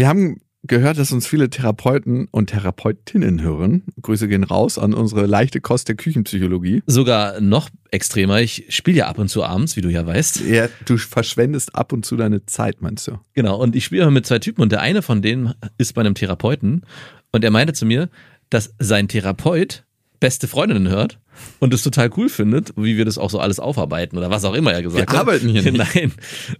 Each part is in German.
Wir haben gehört, dass uns viele Therapeuten und Therapeutinnen hören. Grüße gehen raus an unsere leichte Kost der Küchenpsychologie. Sogar noch extremer, ich spiele ja ab und zu abends, wie du ja weißt. Ja, du verschwendest ab und zu deine Zeit, meinst du? Genau, und ich spiele mit zwei Typen und der eine von denen ist bei einem Therapeuten und er meinte zu mir, dass sein Therapeut beste Freundinnen hört und es total cool findet, wie wir das auch so alles aufarbeiten oder was auch immer er gesagt Wir hat. arbeiten hier nicht. Nein,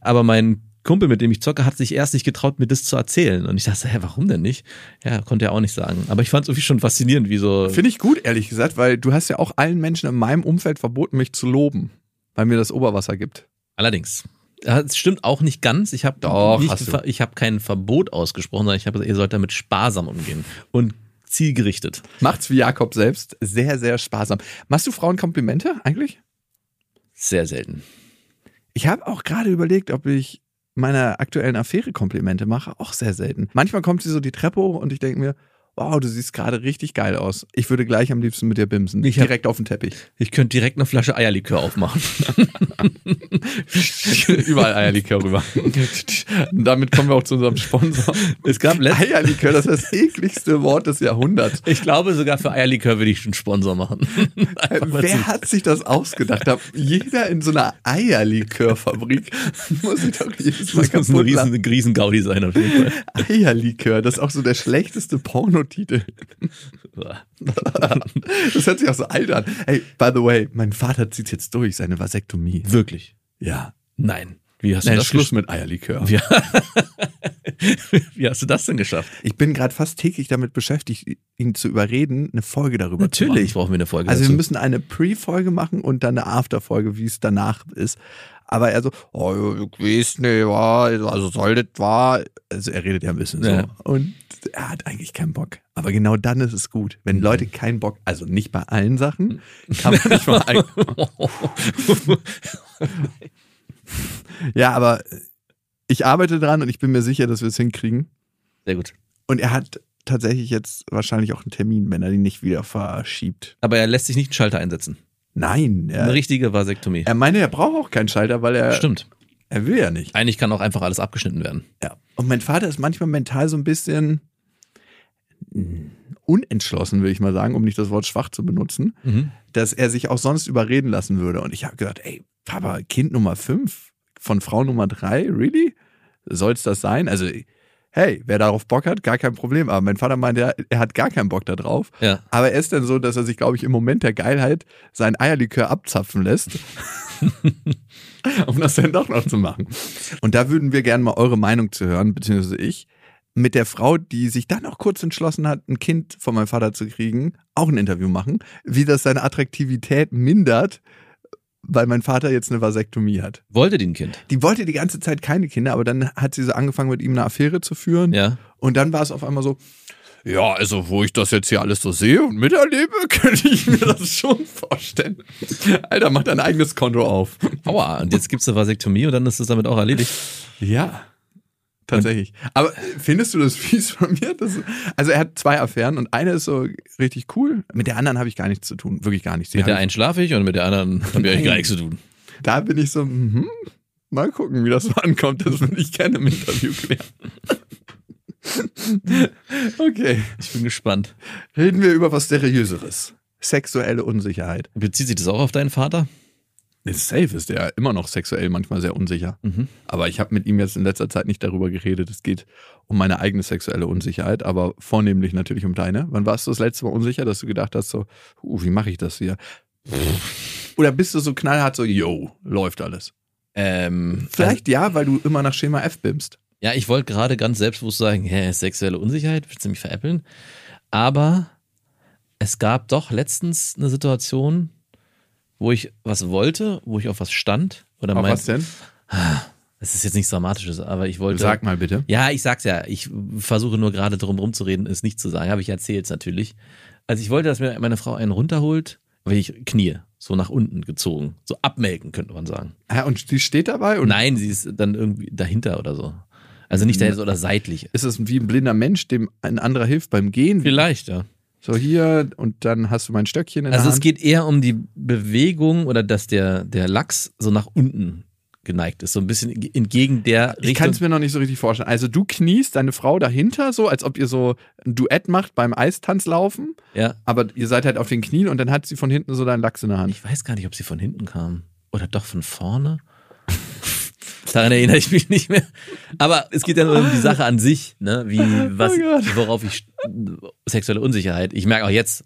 aber mein Kumpel, mit dem ich zocke, hat sich erst nicht getraut, mir das zu erzählen. Und ich dachte, hä, warum denn nicht? Ja, konnte er auch nicht sagen. Aber ich fand es irgendwie schon faszinierend, wie so. Finde ich gut, ehrlich gesagt, weil du hast ja auch allen Menschen in meinem Umfeld verboten, mich zu loben, weil mir das Oberwasser gibt. Allerdings. Ja, Es stimmt auch nicht ganz. Ich habe ich habe kein Verbot ausgesprochen, sondern ich habe gesagt, ihr sollt damit sparsam umgehen und zielgerichtet. Macht's wie Jakob selbst sehr, sehr sparsam. Machst du Frauen Komplimente eigentlich? Sehr selten. Ich habe auch gerade überlegt, ob ich meiner aktuellen Affäre Komplimente mache. Auch sehr selten. Manchmal kommt sie so die Treppe hoch und ich denke mir, wow, du siehst gerade richtig geil aus. Ich würde gleich am liebsten mit dir bimsen. Ich hab- direkt auf den Teppich. Ich könnte direkt eine Flasche Eierlikör aufmachen. Überall Eierlikör rüber. Und damit kommen wir auch zu unserem Sponsor. Es gab Eierlikör, das ist das ekligste Wort des Jahrhunderts. ich glaube, sogar für Eierlikör würde ich einen Sponsor machen. Wer hat sich das ausgedacht? Da- Jeder in so einer Eierlikörfabrik muss sich doch jedes Mal Das muss ein riesen, riesen Gaudi sein auf jeden Fall. Eierlikör, das ist auch so der schlechteste Pornotitel. Das hört sich auch so alt an. Hey, by the way, mein Vater zieht jetzt durch seine Vasektomie. Wirklich? Ja. Nein. Wie hast du Nein, das Schluss mit Eierlikör. Wie, wie hast du das denn geschafft? Ich bin gerade fast täglich damit beschäftigt, ihn zu überreden, eine Folge darüber Natürlich zu machen. brauchen wir eine Folge Also wir dazu. müssen eine Pre-Folge machen und dann eine After-Folge, wie es danach ist. Aber er so, oh, ich weiß nicht, also soll das war. Also er redet ja ein bisschen Ja. so. Und er hat eigentlich keinen Bock. Aber genau dann ist es gut. Wenn Mhm. Leute keinen Bock, also nicht bei allen Sachen, kann man nicht mal ein, Ja, aber ich arbeite dran und ich bin mir sicher, dass wir es hinkriegen. Sehr gut. Und er hat tatsächlich jetzt wahrscheinlich auch einen Termin, wenn er den nicht wieder verschiebt. Aber er lässt sich nicht einen Schalter einsetzen. Nein, Eine er, richtige Vasektomie. er meine, er braucht auch keinen Schalter, weil er, Stimmt. er will ja nicht. Eigentlich kann auch einfach alles abgeschnitten werden. Ja. Und mein Vater ist manchmal mental so ein bisschen unentschlossen, will ich mal sagen, um nicht das Wort schwach zu benutzen, Mhm. dass er sich auch sonst überreden lassen würde. Und ich habe gesagt, ey, Papa, Kind Nummer fünf von Frau Nummer drei, really? Soll es das sein? Also, hey, wer darauf Bock hat, gar kein Problem. Aber mein Vater meinte, er, er hat gar keinen Bock da drauf. Ja. Aber er ist dann so, dass er sich, glaube ich, im Moment der Geilheit sein Eierlikör abzapfen lässt. um das dann doch noch zu machen. Und da würden wir gerne mal eure Meinung zu hören, beziehungsweise ich, mit der Frau, die sich dann auch kurz entschlossen hat, ein Kind von meinem Vater zu kriegen, auch ein Interview machen, wie das seine Attraktivität mindert, weil mein Vater jetzt eine Vasektomie hat. Wollte die ein Kind? Die wollte die ganze Zeit keine Kinder, aber dann hat sie so angefangen, mit ihm eine Affäre zu führen. Ja. Und dann war es auf einmal so, ja, also wo ich das jetzt hier alles so sehe und miterlebe, könnte ich mir das schon vorstellen. Alter, mach dein eigenes Konto auf. Aua, und jetzt gibt's eine Vasektomie und dann ist es damit auch erledigt. Ja. Tatsächlich. Aber findest du das fies von mir? Das, also er hat zwei Affären und eine ist so richtig cool. Mit der anderen habe ich gar nichts zu tun. Wirklich gar nichts. Die Mit der einen schlafe ich und mit der anderen habe ich eigentlich gar nichts zu tun. da bin ich so, mhm, mal gucken, wie das so ankommt. Das würde ich gerne im Interview klären. okay. Ich bin gespannt. Reden wir über was Seriöseres. Sexuelle Unsicherheit. Bezieht sich das auch auf deinen Vater? Safe ist der immer noch sexuell manchmal sehr unsicher. Mhm. Aber ich habe mit ihm jetzt in letzter Zeit nicht darüber geredet. Es geht um meine eigene sexuelle Unsicherheit, aber vornehmlich natürlich um deine. Wann warst du das letzte Mal unsicher, dass du gedacht hast, so, uh, wie mache ich das hier? Oder bist du so knallhart so, yo, läuft alles? Ähm, Vielleicht ja, weil du immer nach Schema F bimmst. Ja, ich wollte gerade ganz selbstbewusst sagen, hä, sexuelle Unsicherheit, willst du mich veräppeln? Aber es gab doch letztens eine Situation, wo ich was wollte, wo ich auf was stand oder Auf mein, was denn? Das ist jetzt nichts Dramatisches, aber ich wollte. Sag mal bitte. Ja, ich sag's ja. Ich versuche nur gerade drum rumzureden, es nicht zu sagen. Habe ich erzählt natürlich. Also ich wollte, dass mir meine Frau einen runterholt, wenn ich knie, so nach unten gezogen, so abmelken könnte man sagen. Ja, und sie steht dabei und Nein, sie ist dann irgendwie dahinter oder so. Also nicht dahinter oder seitlich. ist es wie ein blinder Mensch, dem ein anderer hilft beim Gehen. Vielleicht, ja. So hier und dann hast du mein Stöckchen in Also der es Hand. geht eher um die Bewegung oder dass der, der Lachs so nach unten geneigt ist, so ein bisschen entgegen der ich kann Richtung. es mir noch nicht so richtig vorstellen. Also du kniest deine Frau dahinter, so als ob ihr so ein Duett macht beim Eistanzlaufen, Ja, aber ihr seid halt auf den Knien und dann hat sie von hinten so deinen Lachs in der Hand. ich weiß gar nicht, ob sie von hinten kam oder doch von vorne. Daran erinnere ich mich nicht mehr. Aber es geht ja nur um die Sache an sich, ne? Wie, was, Oh worauf ich sexuelle Unsicherheit. Ich merke auch jetzt,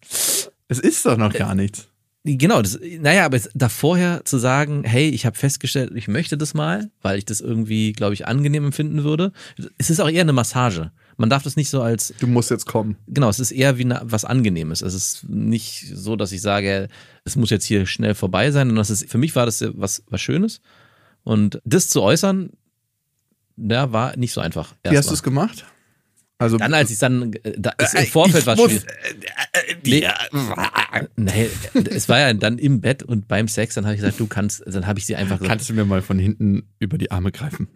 Es ist doch noch gar nichts. Genau, das, naja, aber da vorher zu sagen, hey, ich habe festgestellt, ich möchte das mal, weil ich das irgendwie, glaube ich, angenehm empfinden würde. Es ist auch eher eine Massage. Man darf das nicht so als, Du musst jetzt kommen. genau, es ist eher wie eine, was Angenehmes. Es ist nicht so, dass ich sage, es muss jetzt hier schnell vorbei sein. Und das ist, für mich war das was, was Schönes. Und das zu äußern, ja, war nicht so einfach. Wie hast du es gemacht? Also Dann, als ich dann, äh, da ist im Äh, Vorfeld ich was muss- schwierig. Nee, nee, es war ja dann im Bett und beim Sex, dann habe ich gesagt, du kannst, dann habe ich sie einfach gesagt, kannst du mir mal von hinten über die Arme greifen?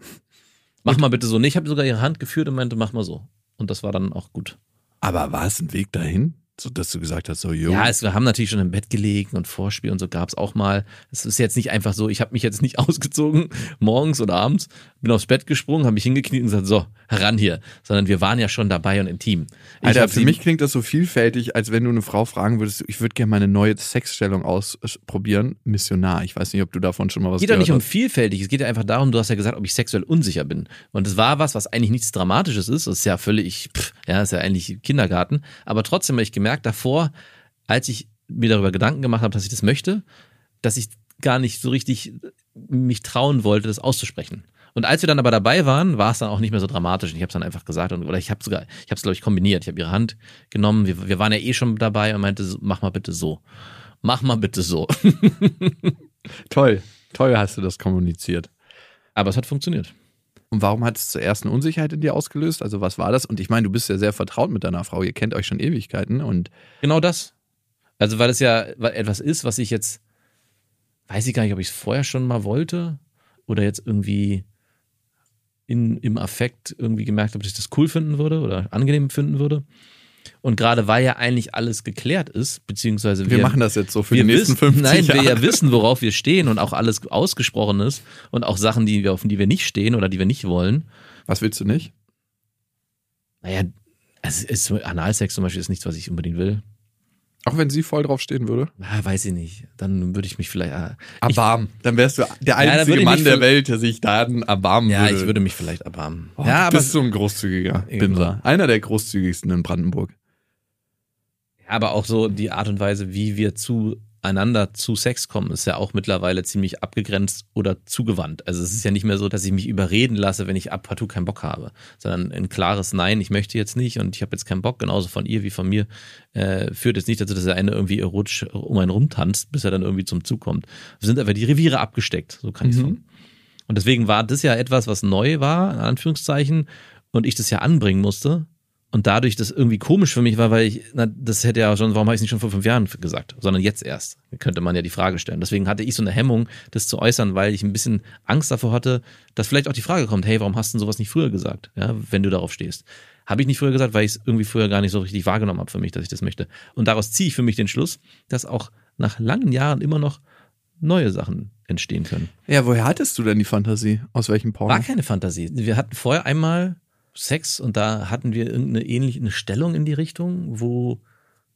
mach mal bitte so. Nee, ich habe sogar ihre Hand geführt und meinte, mach mal so. Und das war dann auch gut. Aber war es ein Weg dahin? So, dass du gesagt hast, so, jo. Ja, es, wir haben natürlich schon im Bett gelegen und Vorspiel und so gab es auch mal. Es ist jetzt nicht einfach so, ich habe mich jetzt nicht ausgezogen, morgens oder abends, bin aufs Bett gesprungen, habe mich hingekniet und gesagt, so, heran hier. Sondern wir waren ja schon dabei und intim. Ich Alter, für mich klingt das so vielfältig, als wenn du eine Frau fragen würdest, ich würde gerne meine neue Sexstellung ausprobieren. Missionar. Ich weiß nicht, ob du davon schon mal was Es geht doch nicht um gehört vielfältig, es geht ja einfach darum, du hast ja gesagt, ob ich sexuell unsicher bin. Und es war was, was eigentlich nichts Dramatisches ist. Das ist ja völlig, pff, ja, ist ja eigentlich Kindergarten. Aber trotzdem habe ich gemerkt davor, als ich mir darüber Gedanken gemacht habe, dass ich das möchte, dass ich gar nicht so richtig mich trauen wollte, das auszusprechen. Und als wir dann aber dabei waren, war es dann auch nicht mehr so dramatisch. Und ich habe es dann einfach gesagt und, oder ich habe sogar, ich habe es glaube ich kombiniert. Ich habe ihre Hand genommen. Wir, wir waren ja eh schon dabei und meinte, mach mal bitte so, mach mal bitte so. Toll. Toll hast du das kommuniziert. Aber es hat funktioniert. Und warum hat es zuerst eine Unsicherheit in dir ausgelöst? Also was war das? Und ich meine, du bist ja sehr vertraut mit deiner Frau. Ihr kennt euch schon Ewigkeiten und Genau das. Also, weil es ja etwas ist, was ich jetzt, weiß ich gar nicht, ob ich es vorher schon mal wollte oder jetzt irgendwie in, im Affekt irgendwie gemerkt habe, dass ich das cool finden würde oder angenehm finden würde. Und gerade weil ja eigentlich alles geklärt ist, beziehungsweise wir, machen das jetzt so für wir die nächsten wissen, 50 nein, Jahre. wir ja wissen, worauf wir stehen und auch alles ausgesprochen ist und auch Sachen, die wir, auf die wir nicht stehen oder die wir nicht wollen. Was willst du nicht? Naja, es ist, Analsex zum Beispiel ist nichts, was ich unbedingt will. Auch wenn sie voll drauf stehen würde? Ah, weiß ich nicht. Dann würde ich mich vielleicht. ah, Erbarmen. Dann wärst du der einzige ich Mann der Welt, der sich dann erbarmen Ja, würde. ich würde mich vielleicht erbarmen. Oh, ja, du aber, bist so ein großzügiger Genau. Bimser. Einer der großzügigsten in Brandenburg. aber auch so die Art und Weise, wie wir zueinander zu Sex kommen, ist ja auch mittlerweile ziemlich abgegrenzt oder zugewandt. Also es ist ja nicht mehr so, dass ich mich überreden lasse, wenn ich ab partout keinen Bock habe, sondern ein klares Nein, ich möchte jetzt nicht und ich habe jetzt keinen Bock, genauso von ihr wie von mir, äh, führt jetzt nicht dazu, dass der eine irgendwie erotisch um einen rumtanzt, bis er dann irgendwie zum Zug kommt. Wir sind aber die Reviere abgesteckt, so kann ich sagen. Und deswegen war das ja etwas, was neu war, in Anführungszeichen, und ich das ja anbringen musste. Und dadurch das irgendwie komisch für mich war, weil ich, na, das hätte ja schon, warum habe ich es nicht schon vor fünf Jahren gesagt, sondern jetzt erst, könnte man ja die Frage stellen. Deswegen hatte ich so eine Hemmung, das zu äußern, weil ich ein bisschen Angst davor hatte, dass vielleicht auch die Frage kommt, hey, warum hast du denn sowas nicht früher gesagt, ja, wenn du darauf stehst. Habe ich nicht früher gesagt, weil ich es irgendwie früher gar nicht so richtig wahrgenommen habe für mich, dass ich das möchte. Und daraus ziehe ich für mich den Schluss, dass auch nach langen Jahren immer noch neue Sachen entstehen können. Ja, woher hattest du denn die Fantasie? Aus welchem Porno? War keine Fantasie. Wir hatten vorher einmal Sex und da hatten wir irgendeine ähnliche eine Stellung in die Richtung, wo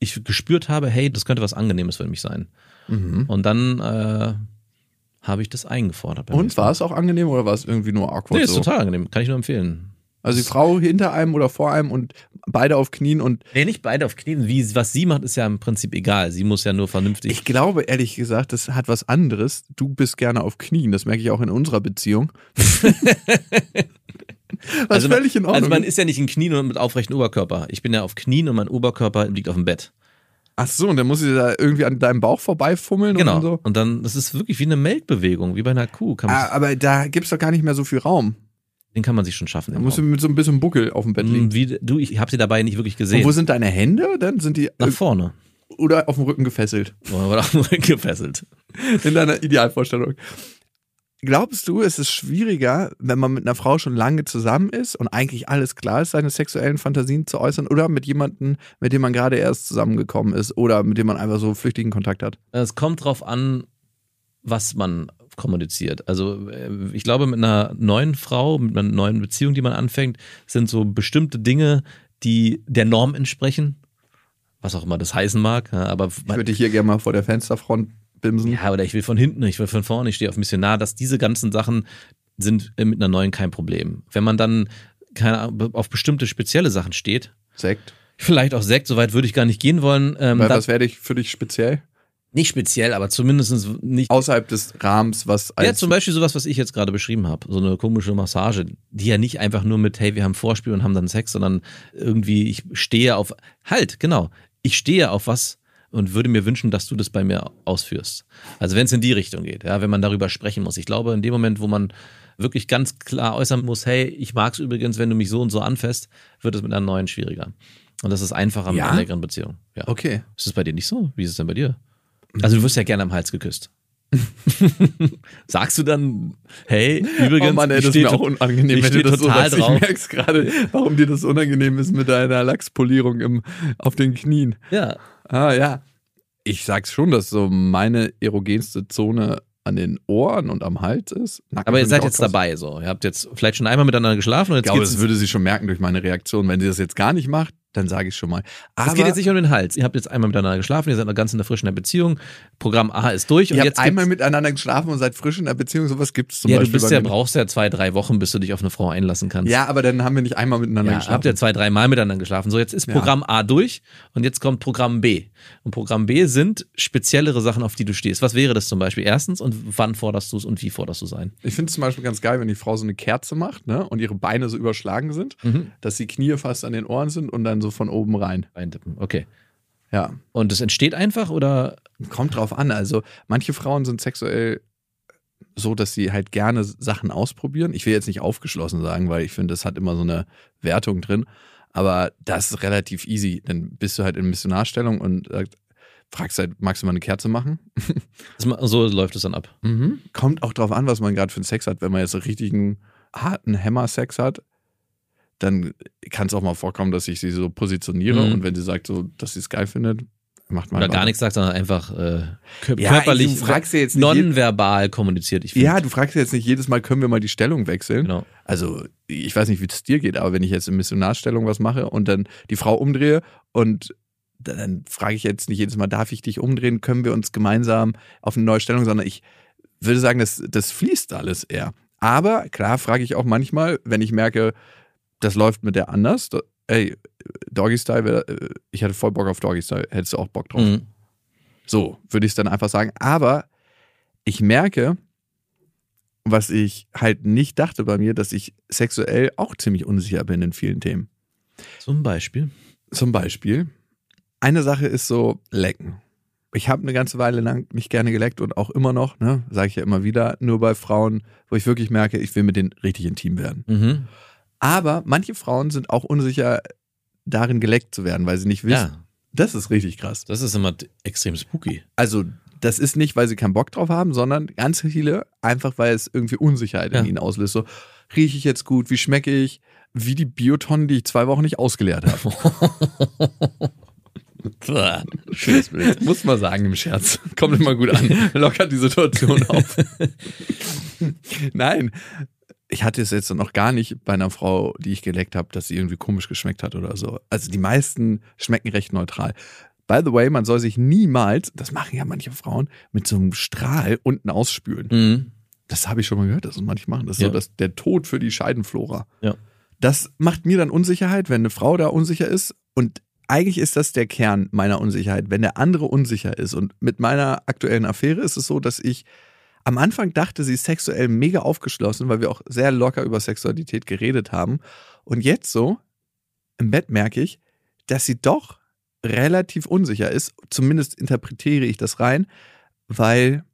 ich gespürt habe, hey, das könnte was Angenehmes für mich sein. Mhm. Und dann äh, habe ich das eingefordert. Und war es auch angenehm oder war es irgendwie nur awkward? Nee, ist so? total angenehm. Kann ich nur empfehlen. Also die Frau hinter einem oder vor einem und beide auf Knien und Nee, nicht beide auf Knien. Wie, was sie macht, ist ja im Prinzip egal. Sie muss ja nur vernünftig. ich glaube ehrlich gesagt, das hat was anderes. Du bist gerne auf Knien, das merke ich auch in unserer Beziehung. was also, man- völlig in Ordnung. also man ist ja nicht in Knien und mit aufrechten Oberkörper. Ich bin ja auf Knien und mein Oberkörper liegt auf dem Bett. Ach so, und dann muss sie da irgendwie an deinem Bauch vorbeifummeln Genau. und so. Und dann, das ist wirklich wie eine Melkbewegung, wie bei einer Kuh. Ah, aber da gibt's doch gar nicht mehr so viel Raum. Den kann man sich schon schaffen. Da musst du mit so ein bisschen Buckel auf dem Bett liegen. Hm, Wie, du, ich habe sie dabei nicht wirklich Und gesehen. wo sind deine Hände? Dann sind die Nach vorne. oder auf dem Rücken gefesselt. Oder auf dem Rücken gefesselt. In deiner Idealvorstellung. Glaubst du, es ist schwieriger, wenn man mit einer Frau schon lange zusammen ist und eigentlich alles klar ist, seine sexuellen Fantasien zu äußern, oder mit jemandem, mit dem man gerade erst zusammengekommen ist oder mit dem man einfach so flüchtigen Kontakt hat? Es kommt drauf an, was man kommuniziert. Also äh, ich glaube, mit einer neuen Frau, mit einer neuen Beziehung, die man anfängt, sind so bestimmte Dinge, die der Norm entsprechen. Was auch immer das heißen mag. Aber Ich würde hier gerne mal vor der Fensterfront bimsen. ja, oder ich will von hinten, ich will von vorne, ich stehe auf Missionar, dass diese ganzen Sachen sind äh, mit einer neuen kein Problem. Wenn man dann keine auf bestimmte spezielle Sachen steht, Sekt. vielleicht auch Sekt, soweit würde ich gar nicht gehen wollen. Ähm, Weil was wäre ich für dich speziell? nicht speziell, aber zumindest nicht Außerhalb des Rahmens, was Ja, zum Beispiel sowas, was ich jetzt gerade beschrieben habe. So eine komische Massage, die ja nicht einfach nur mit, hey, wir haben Vorspiel und haben dann Sex, sondern irgendwie, ich stehe auf, halt, genau, ich stehe auf was und würde mir wünschen, dass du das bei mir ausführst. Also wenn es in die Richtung geht, ja, wenn man darüber sprechen muss. Ich glaube, in dem Moment, wo man wirklich ganz klar äußern muss, hey, ich mag's übrigens, wenn du mich so und so anfasst, wird es mit einer neuen schwieriger. Und das ist einfacher mit Ja? einer längeren Beziehung. Ja. Okay. Ist es bei dir nicht so? Wie ist es denn bei dir? Also du wirst ja gerne am Hals geküsst. Sagst du dann, hey, übrigens, oh Mann, ey, ich das ist mir auch unangenehm, ich wenn du das so total. Ich drauf. merk's gerade, warum dir das unangenehm ist mit deiner Lachspolierung im, auf den Knien. Ja, Ah, ja. Ich sag's schon, dass so meine erogenste Zone an den Ohren und am Hals ist. Nacken aber ihr seid ich jetzt dabei so. Ihr habt jetzt vielleicht schon einmal miteinander geschlafen und Ich jetzt glaube, geht's das würde sie schon merken durch meine Reaktion. Wenn sie das jetzt gar nicht macht, dann sage ich schon mal. Aber es geht jetzt nicht um den Hals. Ihr habt jetzt einmal miteinander geschlafen, ihr seid noch ganz in der frischen Beziehung. Programm A ist durch und ihr habt einmal miteinander geschlafen und seid frisch in der Beziehung. Sowas gibt's zum ja, du Beispiel. bist bei ja, brauchst ja zwei, drei Wochen, bis du dich auf eine Frau einlassen kannst. ja, aber dann haben wir nicht einmal miteinander Ja, geschlafen. habt ihr zwei, drei Mal miteinander geschlafen. So, jetzt ist Ja. Programm A durch und jetzt kommt Programm B. Und Programm B sind speziellere Sachen, auf die du stehst. Was wäre das zum Beispiel? Erstens, und wann forderst du es und wie forderst du es ein? Ich finde es zum Beispiel ganz geil, wenn die Frau so eine Kerze macht ne, und ihre Beine so überschlagen sind, Mhm. dass die Knie fast an den Ohren sind und dann so von oben rein. Eintippen. Okay. Ja, Und es entsteht einfach oder? kommt drauf an. Also manche Frauen sind sexuell so, dass sie halt gerne Sachen ausprobieren. Ich will jetzt nicht aufgeschlossen sagen, weil ich finde, das hat immer so eine Wertung drin. Aber das ist relativ easy. Dann bist du halt in Missionarstellung und äh, fragst halt, magst du mal eine Kerze machen? So läuft es dann ab. Kommt auch drauf an, was man gerade für einen Sex hat. Wenn man jetzt einen richtigen harten Hammer-Sex hat, dann kann es auch mal vorkommen, dass ich sie so positioniere Mhm. und wenn sie sagt, so, dass sie es geil findet, macht man Oder gar nichts sagt, sondern einfach äh, kör Ja, körperlich, nonverbal kommuniziert. Ich. Ja, du fragst jetzt nicht jedes Mal, können wir mal die Stellung wechseln? genau. Also, ich weiß nicht, wie es dir geht, aber wenn ich jetzt in Missionarstellung was mache und dann die Frau umdrehe und dann, dann frage ich jetzt nicht jedes Mal, darf ich dich umdrehen? Können wir uns gemeinsam auf eine neue Stellung, sondern ich würde sagen, das, das fließt alles eher. Aber klar frage ich auch manchmal, wenn ich merke, das läuft mit der anders, da, ey, Doggy Style, wär- äh, ich hatte voll Bock auf Doggy Style, hättest du auch Bock drauf? Mhm. So würde ich es dann einfach sagen. Aber ich merke, was ich halt nicht dachte bei mir, dass ich sexuell auch ziemlich unsicher bin in vielen Themen. Zum Beispiel. Zum Beispiel, eine Sache ist so lecken. Ich habe eine ganze Weile lang nicht gerne geleckt und auch immer noch, ne, sage ich ja immer wieder, nur bei Frauen, wo ich wirklich merke, ich will mit denen richtig intim werden. Mhm. Aber manche Frauen sind auch unsicher darin geleckt zu werden, weil sie nicht wissen. Ja, Das ist richtig krass. das ist immer extrem spooky. Also, das ist nicht, weil sie keinen Bock drauf haben, sondern ganz viele einfach, weil es irgendwie Unsicherheit in Ja. ihnen auslöst. So, rieche ich jetzt gut? Wie schmecke ich? Wie die Biotonnen, die ich zwei Wochen nicht ausgeleert habe. Schönes Bild. Muss man sagen im Scherz. Kommt immer gut an. Lockert die Situation auf. Nein. Ich hatte es jetzt noch gar nicht bei einer Frau, die ich geleckt habe, dass sie irgendwie komisch geschmeckt hat oder so. Also die meisten schmecken recht neutral. By the way, man soll sich niemals, das machen ja manche Frauen, mit so einem Strahl unten ausspülen. Mhm. Das habe ich schon mal gehört, dass es manche machen. Das ist Ja. so das, der Tod für die Scheidenflora. Ja. Das macht mir dann Unsicherheit, wenn eine Frau da unsicher ist. Und eigentlich ist das der Kern meiner Unsicherheit, wenn der andere unsicher ist. Und mit meiner aktuellen Affäre ist es so, dass ich am Anfang dachte, sie sexuell mega aufgeschlossen, weil wir auch sehr locker über Sexualität geredet haben. Und jetzt so, im Bett merke ich, dass sie doch relativ unsicher ist. Zumindest interpretiere ich das rein, weil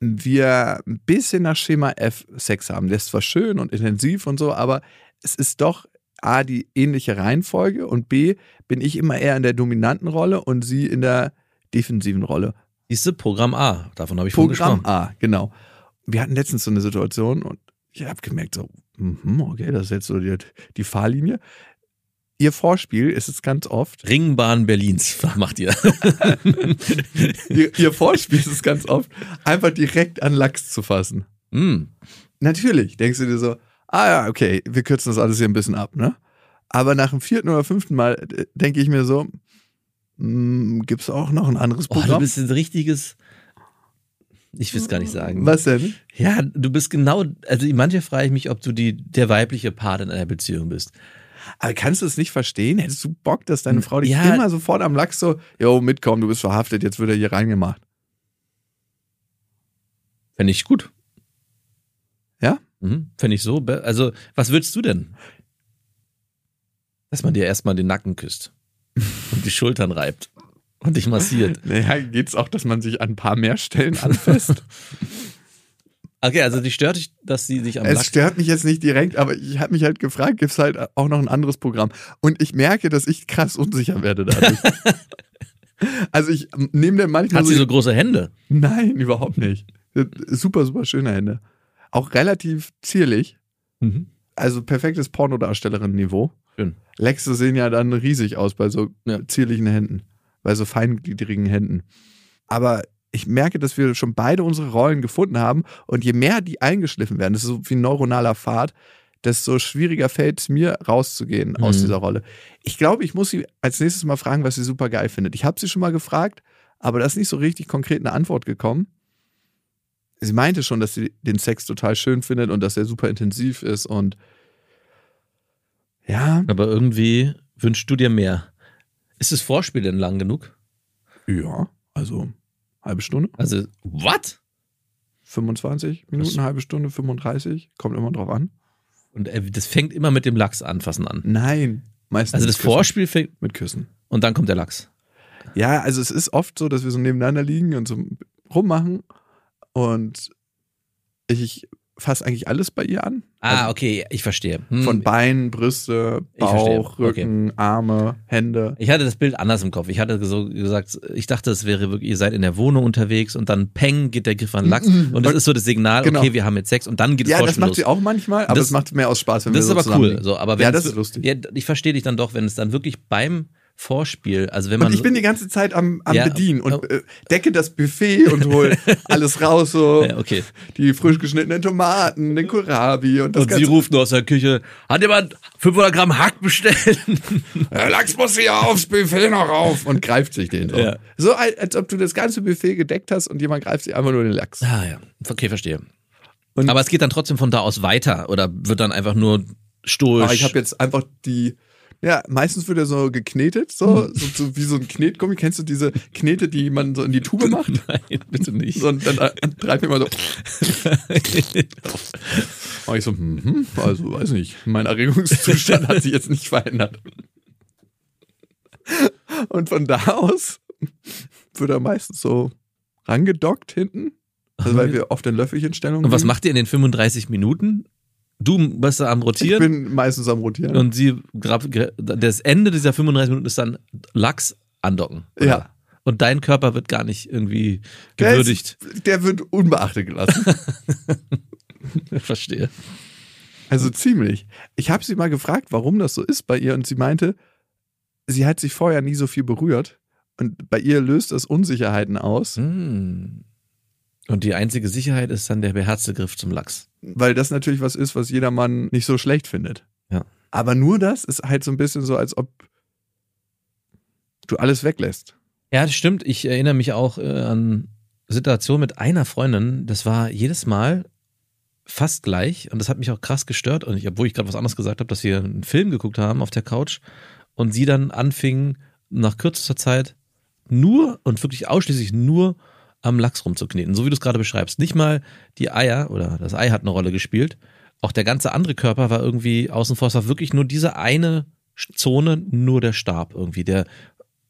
wir ein bisschen nach Schema F Sex haben. Der ist zwar schön und intensiv und so, aber es ist doch A, die ähnliche Reihenfolge und B, bin ich immer eher in der dominanten Rolle und sie in der defensiven Rolle. Siehste, Programm A, davon habe ich vorhin Programm gesprochen. A, genau. Wir hatten letztens so eine Situation und ich habe gemerkt, so, mhm, okay, das ist jetzt so die, die Fahrlinie. Ihr Vorspiel ist es ganz oft, Ringbahn Berlins macht ihr. ihr, ihr Vorspiel ist es ganz oft, einfach direkt an Lachs zu fassen. mm. Natürlich, denkst du dir so, ah ja, okay, wir kürzen das alles hier ein bisschen ab, ne? Aber nach dem vierten oder fünften Mal äh, denke ich mir so, gibt es auch noch ein anderes Oh, du Programm? bist ein richtiges. Ich will es gar nicht sagen. Was denn? Ja, du bist genau. Also manche frage ich mich, ob du die der weibliche Part in einer Beziehung bist. Aber kannst du es nicht verstehen? Hättest du Bock, dass deine Frau dich Ja. immer sofort am Lachs so, jo, mitkommen, du bist verhaftet, jetzt wird er hier reingemacht. Fände ich gut. Ja? Mhm. Fände ich so. Also, was würdest du denn? Dass man dir erstmal den Nacken küsst und die Schultern reibt und dich massiert. Naja, geht's auch, dass man sich an ein paar mehr Stellen anfasst? Okay, also die stört dich, dass sie sich am es Lachs. stört mich jetzt nicht direkt, aber ich habe mich halt gefragt, gibt's halt auch noch ein anderes Programm? Und ich merke, dass ich krass unsicher werde dadurch. also ich nehme dann manchmal Hat sie so große Hände? Nein, überhaupt nicht. Super, super schöne Hände. Auch relativ zierlich. Mhm. Also perfektes Pornodarstellerin-Niveau. Schön. Lexe sehen ja dann riesig aus bei so Ja. zierlichen Händen. Bei so feingliedrigen Händen. Aber ich merke, dass wir schon beide unsere Rollen gefunden haben. Und je mehr die eingeschliffen werden, das ist so wie ein neuronaler Pfad, desto schwieriger fällt es mir, rauszugehen aus Mhm. dieser Rolle. Ich glaube, ich muss sie als nächstes mal fragen, was sie super geil findet. Ich habe sie schon mal gefragt, aber da ist nicht so richtig konkret eine Antwort gekommen. Sie meinte schon, dass sie den Sex total schön findet und dass er super intensiv ist und ja, Aber irgendwie wünschst du dir mehr. Ist das Vorspiel denn lang genug? ja, also halbe Stunde, Also, what? 25 Minuten, halbe Stunde, 35, kommt immer drauf an. Und äh, das fängt immer mit dem Lachs anfassen an. Nein, meistens Also das Küssen. Vorspiel fängt mit Küssen. und dann kommt der Lachs. Ja, also es ist oft so, dass wir so nebeneinander liegen und so rummachen und ich fasse eigentlich alles bei ihr an. Ah, Also okay, ich verstehe. Hm. Von Beinen, Brüste. Bauch, Rücken, Arme, Hände. Ich hatte das Bild anders im Kopf. Ich hatte so gesagt, ich dachte, es wäre wirklich, ihr seid in der Wohnung unterwegs und dann peng geht der Griff an Lachs und das ist so das Signal, Genau. okay, wir haben jetzt Sex und dann geht das Ja, das macht los. sie auch manchmal, aber Das- es macht mehr aus Spaß, wenn Das ist wir so aber cool. So, aber wenn ja, es- das ist lustig. Ja, ich verstehe dich dann doch, wenn es dann wirklich beim Vorspiel, also wenn man und ich bin die ganze Zeit am, am Ja, Bedienen und äh, decke das Buffet und hol alles raus, so ja, okay. die frisch geschnittenen Tomaten, den Kohlrabi und das Und sie ganze. ruft nur aus der Küche, hat jemand 500 Gramm Hack bestellt? Der Lachs muss hier aufs Buffet noch rauf und greift sich den so. Ja. So als, als ob du das ganze Buffet gedeckt hast und jemand greift sich einfach nur den Lachs. Ah ja, okay, verstehe. Und- aber es geht dann trotzdem von da aus weiter oder wird dann einfach nur stoisch? Aber ich habe jetzt einfach die. Ja, meistens wird er so geknetet, so, so, so wie so ein Knetgummi. Kennst du diese Knete, die man so in die Tube macht? Nein, bitte nicht. So, und dann äh, treibt mir immer so. Und ich so, mhm, also weiß nicht, mein Erregungszustand hat sich jetzt nicht verändert. Und von da aus wird er meistens so rangedockt hinten. Also weil wir oft in Löffelchenstellung Und was macht ihr in den 35 Minuten? Du bist da am Ich Rotieren bin meistens am Rotieren. und sie das Ende dieser 35 Minuten ist dann Lachs andocken. oder? Ja. Und dein Körper wird gar nicht irgendwie der, gewürdigt. ist, der wird unbeachtet gelassen. Verstehe. Also ziemlich. Ich habe sie mal gefragt, warum das so ist bei ihr und sie meinte, sie hat sich vorher nie so viel berührt und bei ihr löst das Unsicherheiten aus, Hm. Und die einzige Sicherheit ist dann der beherzte Griff zum Lachs. weil das natürlich was ist, was jedermann nicht so schlecht findet. Ja. Aber nur das ist halt so ein bisschen so, als ob du alles weglässt. Ja, das stimmt. Ich erinnere mich auch äh, an Situationen mit einer Freundin. Das war jedes Mal fast gleich und das hat mich auch krass gestört. Und ich, obwohl ich gerade was anderes gesagt habe, dass wir einen Film geguckt haben auf der Couch und sie dann anfing, nach kürzester Zeit nur und wirklich ausschließlich nur am Lachs rumzukneten, so wie du es gerade beschreibst. Nicht mal die Eier oder das Ei hat eine Rolle gespielt. Auch der ganze andere Körper war irgendwie außen vor. Es war wirklich nur diese eine Zone, nur der Stab irgendwie, der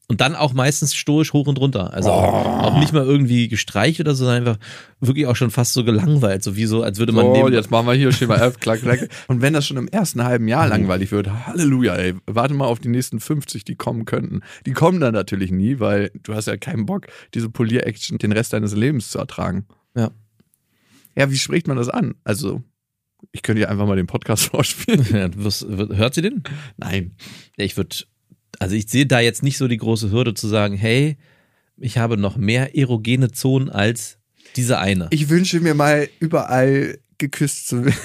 Und dann auch meistens stoisch hoch und runter. Also auch, auch nicht mal irgendwie gestreichelt oder so, sondern einfach wirklich auch schon fast so gelangweilt. So wie so, als würde man So, jetzt machen wir hier Schema F, klack, klack. Und wenn das schon im ersten halben Jahr langweilig wird, Halleluja, ey, warte mal auf die nächsten 50, die kommen könnten. Die kommen dann natürlich nie, weil du hast ja keinen Bock, diese Polier-Action den Rest deines Lebens zu ertragen. Ja. Ja, wie spricht man das an? Also, ich könnte ja einfach mal den Podcast vorspielen. Ja, wird- hört sie den? Nein. Ich würde, also ich sehe da jetzt nicht so die große Hürde zu sagen, hey, ich habe noch mehr erogene Zonen als diese eine. Ich wünsche mir mal überall geküsst zu werden.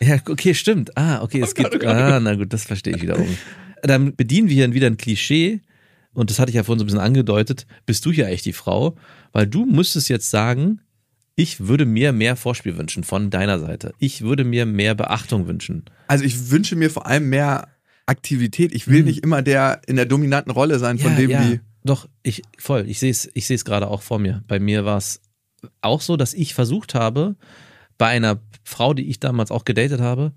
Ja, okay, stimmt. Ah, okay, es geht. Ah, na gut, das verstehe ich wiederum. Dann bedienen wir hier wieder ein Klischee. Und das hatte ich ja vorhin so ein bisschen angedeutet. Bist du hier eigentlich die Frau? Weil du müsstest jetzt sagen, ich würde mir mehr Vorspiel wünschen von deiner Seite. Ich würde mir mehr Beachtung wünschen. Also ich wünsche mir vor allem mehr Aktivität. Ich will Mhm. nicht immer der in der dominanten Rolle sein, von Ja, dem ja. die. Doch, ich voll. Ich sehe es, ich sehe es gerade auch vor mir. Bei mir war es auch so, dass ich versucht habe, bei einer Frau, die ich damals auch gedatet habe,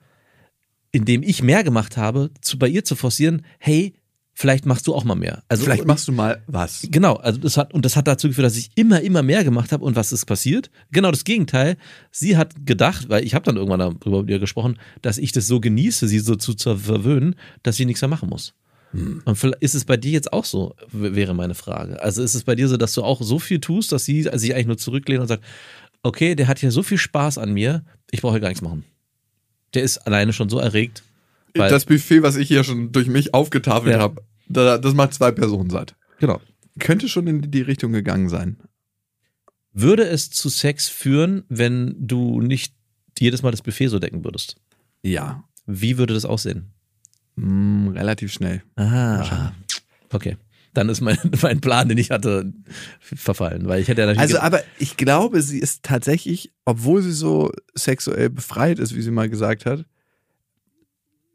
indem ich mehr gemacht habe, zu bei ihr zu forcieren, hey, vielleicht machst du auch mal mehr. Also Vielleicht machst du mal was. Genau, also das hat und das hat dazu geführt, dass ich immer immer mehr gemacht habe und was ist passiert? Genau das Gegenteil. Sie hat gedacht, weil ich habe dann irgendwann darüber mit ihr gesprochen, dass ich das so genieße, sie so zu, verwöhnen, dass sie nichts mehr machen muss. Und vielleicht ist es bei dir jetzt auch so, wäre meine Frage. Also ist es bei dir so, dass du auch so viel tust, dass sie sich eigentlich nur zurücklehnt und sagt, okay, der hat hier so viel Spaß an mir, ich brauche hier gar nichts machen. Der ist alleine schon so erregt. Weil, das Buffet, was ich hier schon durch mich aufgetafelt Ja. habe, da, das macht zwei Personen satt. genau. Könnte schon in die Richtung gegangen sein. Würde es zu Sex führen, wenn du nicht jedes Mal das Buffet so decken würdest? Ja. Wie würde das aussehen? Mm, relativ schnell. Ah, okay. Dann ist mein, mein Plan, den ich hatte, verfallen, weil ich hätte ja. Also, aber ich glaube, sie ist tatsächlich, obwohl sie so sexuell befreit ist, wie sie mal gesagt hat,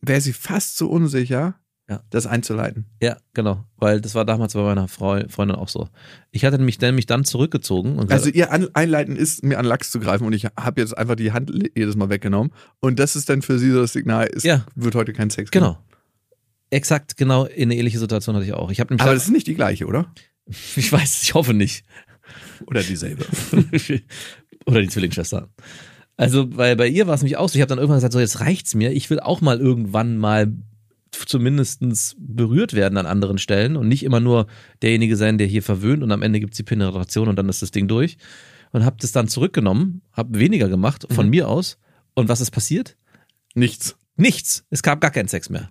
wäre sie fast so unsicher, Ja. das einzuleiten. ja, genau, weil das war damals bei meiner Freu Freundin auch so. Ich hatte mich nämlich dann zurückgezogen und Also ihr Einleiten ist, mir an Lachs zu greifen und ich habe jetzt einfach die Hand jedes Mal weggenommen und das ist dann für sie so das Signal, es Ja. wird heute kein Sex geben. genau. Exakt, genau, in eine ähnliche Situation hatte ich auch. Ich Aber dann- das ist nicht die gleiche, oder? ich weiß, ich hoffe nicht. Oder dieselbe. Oder die Zwillingsschwester. Also, weil bei ihr war es nämlich auch so. Ich habe dann irgendwann gesagt, so jetzt reicht's mir. Ich will auch mal irgendwann mal zumindestens berührt werden an anderen Stellen und nicht immer nur derjenige sein, der hier verwöhnt und am Ende gibt's die Penetration und dann ist das Ding durch. Und habe das dann zurückgenommen, habe weniger gemacht von mir aus. Und was ist passiert? Nichts. Nichts. Es gab gar keinen Sex mehr.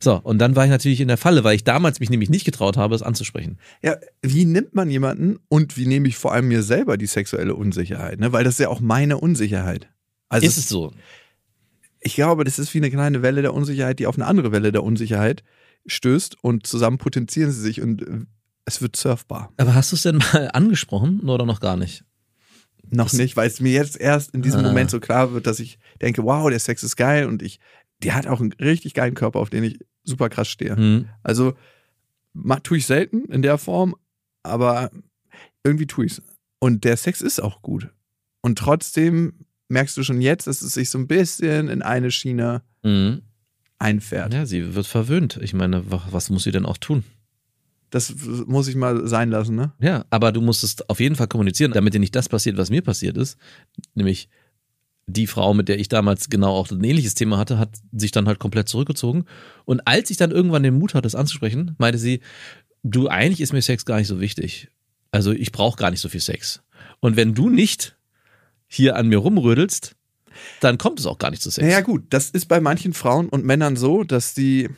So, und dann war ich natürlich in der Falle, weil ich damals mich nämlich nicht getraut habe, es anzusprechen. Ja, wie nimmt man jemanden und wie nehme ich vor allem mir selber die sexuelle Unsicherheit? Ne? Weil das ist ja auch meine Unsicherheit. Also ist es so? ich glaube, das ist wie eine kleine Welle der Unsicherheit, die auf eine andere Welle der Unsicherheit stößt und zusammen potenzieren sie sich und äh, es wird surfbar. Aber hast du es denn mal angesprochen oder noch gar nicht? Noch Das- nicht, weil es mir jetzt erst in diesem Ah. Moment so klar wird, dass ich denke, wow, der Sex ist geil und ich, die hat auch einen richtig geilen Körper, auf den ich super krass stehe. Hm. Also ma- tue ich selten in der Form, aber irgendwie tue ich es. Und der Sex ist auch gut. Und trotzdem merkst du schon jetzt, dass es sich so ein bisschen in eine Schiene Mhm. einfährt. Ja, sie wird verwöhnt. Ich meine, wa- was muss sie denn auch tun? Das muss ich mal sein lassen, ne? Ja, aber du musst es auf jeden Fall kommunizieren, damit dir nicht das passiert, was mir passiert ist. Nämlich die Frau, mit der ich damals genau auch ein ähnliches Thema hatte, hat sich dann halt komplett zurückgezogen. Und als ich dann irgendwann den Mut hatte, es anzusprechen, meinte sie, du, eigentlich ist mir Sex gar nicht so wichtig. Also ich brauche gar nicht so viel Sex. Und wenn du nicht hier an mir rumrödelst, dann kommt es auch gar nicht zu Sex. Naja, gut, das ist bei manchen Frauen und Männern so, dass die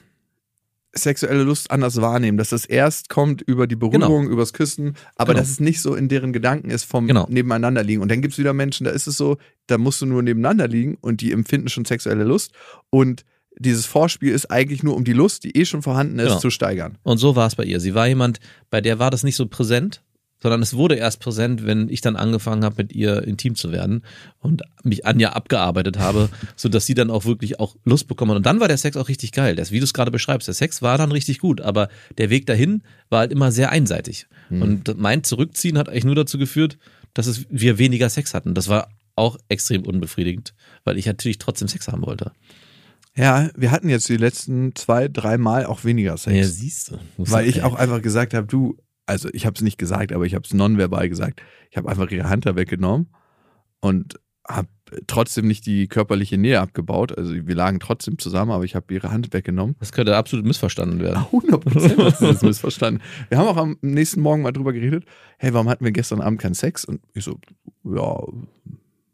sexuelle Lust anders wahrnehmen, dass das erst kommt über die Berührung, übers Küssen, aber Genau. dass es nicht so in deren Gedanken ist vom Genau. Nebeneinander liegen. Und dann gibt es wieder Menschen, da ist es so, da musst du nur nebeneinander liegen und die empfinden schon sexuelle Lust und dieses Vorspiel ist eigentlich nur, um die Lust, die eh schon vorhanden ist, Genau. zu steigern. Und so war es bei ihr. Sie war jemand, bei der war das nicht so präsent, sondern es wurde erst präsent, wenn ich dann angefangen habe, mit ihr intim zu werden und mich an ihr abgearbeitet habe, sodass sie dann auch wirklich auch Lust bekommen. hat. Und dann war der Sex auch richtig geil. Das, wie du es gerade beschreibst, der Sex war dann richtig gut, aber der Weg dahin war halt immer sehr einseitig. Und mein Zurückziehen hat eigentlich nur dazu geführt, dass es, wir weniger Sex hatten. Das war auch extrem unbefriedigend, weil ich natürlich trotzdem Sex haben wollte. Ja, wir hatten jetzt die letzten zwei, drei Mal auch weniger Sex. Ja, siehst du. Weil ich auch einfach gesagt habe, du, also ich habe es nicht gesagt, aber ich habe es nonverbal gesagt. Ich habe einfach ihre Hand da weggenommen und habe trotzdem nicht die körperliche Nähe abgebaut. Also wir lagen trotzdem zusammen, aber ich habe ihre Hand weggenommen. Das könnte absolut missverstanden werden. 100 Prozent das missverstanden. Wir haben auch am nächsten Morgen mal drüber geredet. Hey, warum hatten wir gestern Abend keinen Sex? Und ich so, ja,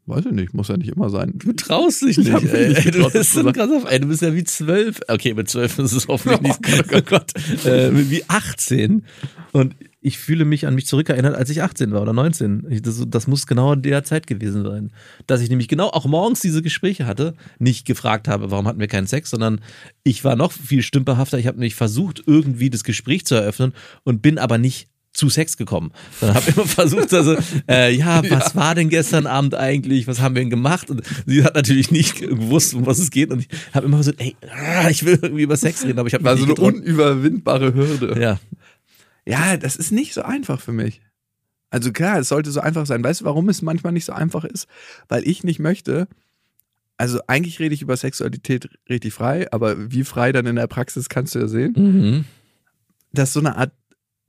weiß ich nicht, muss ja nicht immer sein. Du traust dich Ich nicht. mich ey. nicht du, bist ein sagen. krasser, ey, du bist ja wie zwölf. Okay, mit zwölf ist es hoffentlich nicht. Oh Gott, äh, wie 18. Und ich fühle mich an mich zurückerinnert, als ich 18 war oder 19. Ich, das, das muss genau in der Zeit gewesen sein. Dass ich nämlich genau auch morgens diese Gespräche hatte, nicht gefragt habe, warum hatten wir keinen Sex, sondern ich war noch viel stümperhafter. Ich habe nämlich versucht, irgendwie das Gespräch zu eröffnen und bin aber nicht zu Sex gekommen. Dann habe immer versucht, also, äh, ja, was war denn gestern Abend eigentlich? Was haben wir denn gemacht? Und sie hat natürlich nicht gewusst, um was es geht. Und ich habe immer gesagt, ey, ah, ich will irgendwie über Sex reden, aber ich habe War so eine getraut. unüberwindbare Hürde. Ja, Ja, das ist nicht so einfach für mich. Also klar, es sollte so einfach sein. Weißt du, warum es manchmal nicht so einfach ist? Weil ich nicht möchte. Also eigentlich rede ich über Sexualität richtig frei, aber wie frei dann in der Praxis kannst du ja sehen, mhm. dass so eine Art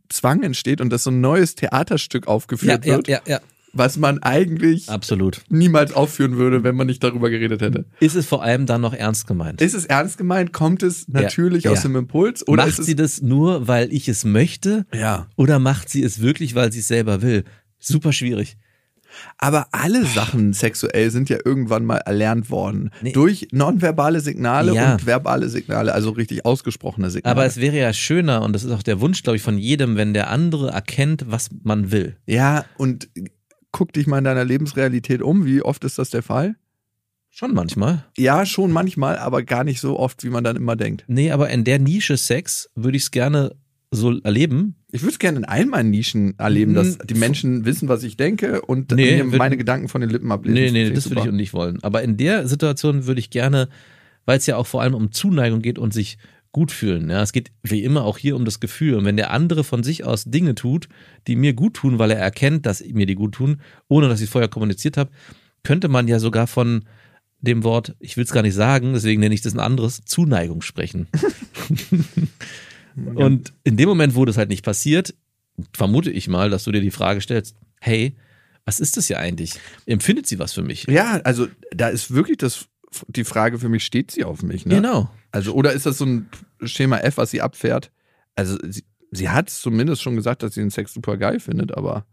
Zwang entsteht und dass so ein neues Theaterstück ja, aufgeführt ja, wird, ja, ja, was man eigentlich absolut. niemals aufführen würde, wenn man nicht darüber geredet hätte. Ist es vor allem dann noch ernst gemeint? Ist es ernst gemeint? Kommt es natürlich ja. aus dem Impuls? Oder macht ist es sie das nur, weil ich es möchte? ja. Oder macht sie es wirklich, weil sie es selber will? Super schwierig. Aber alle Sachen sexuell sind ja irgendwann mal erlernt worden. Nee. Durch nonverbale Signale Ja. und verbale Signale, also richtig ausgesprochene Signale. Aber es wäre ja schöner, und das ist auch der Wunsch, glaube ich, von jedem, wenn der andere erkennt, was man will. ja, und guck dich mal in deiner Lebensrealität um. Wie oft ist das der Fall? Schon manchmal. Ja, schon manchmal, aber gar nicht so oft, wie man dann immer denkt. Nee, aber in der Nische Sex würde ich es gerne so erleben. Ich würde es gerne in allen meinen Nischen erleben, dass die Menschen wissen, was ich denke und Nee, mir meine Gedanken von den Lippen ablesen. Nee, nee, Finde das würde ich nicht wollen. Aber in der Situation würde ich gerne, weil es ja auch vor allem um Zuneigung geht und sich gut fühlen. Ja, es geht wie immer auch hier um das Gefühl. Und wenn der andere von sich aus Dinge tut, die mir gut tun, weil er erkennt, dass mir die gut tun, ohne dass ich vorher kommuniziert habe, könnte man ja sogar von dem Wort, ich will es gar nicht sagen, deswegen nenne ich das ein anderes, Zuneigung sprechen. und in dem Moment, wo das halt nicht passiert, vermute ich mal, dass du dir die Frage stellst, hey, was ist das hier eigentlich? Empfindet sie was für mich? Ja, also da ist wirklich das, die Frage für mich, steht sie auf mich? Ne? Genau. Also, oder ist das so ein Schema F, was sie abfährt? Also, sie, sie hat zumindest schon gesagt, dass sie den Sex super geil findet, aber.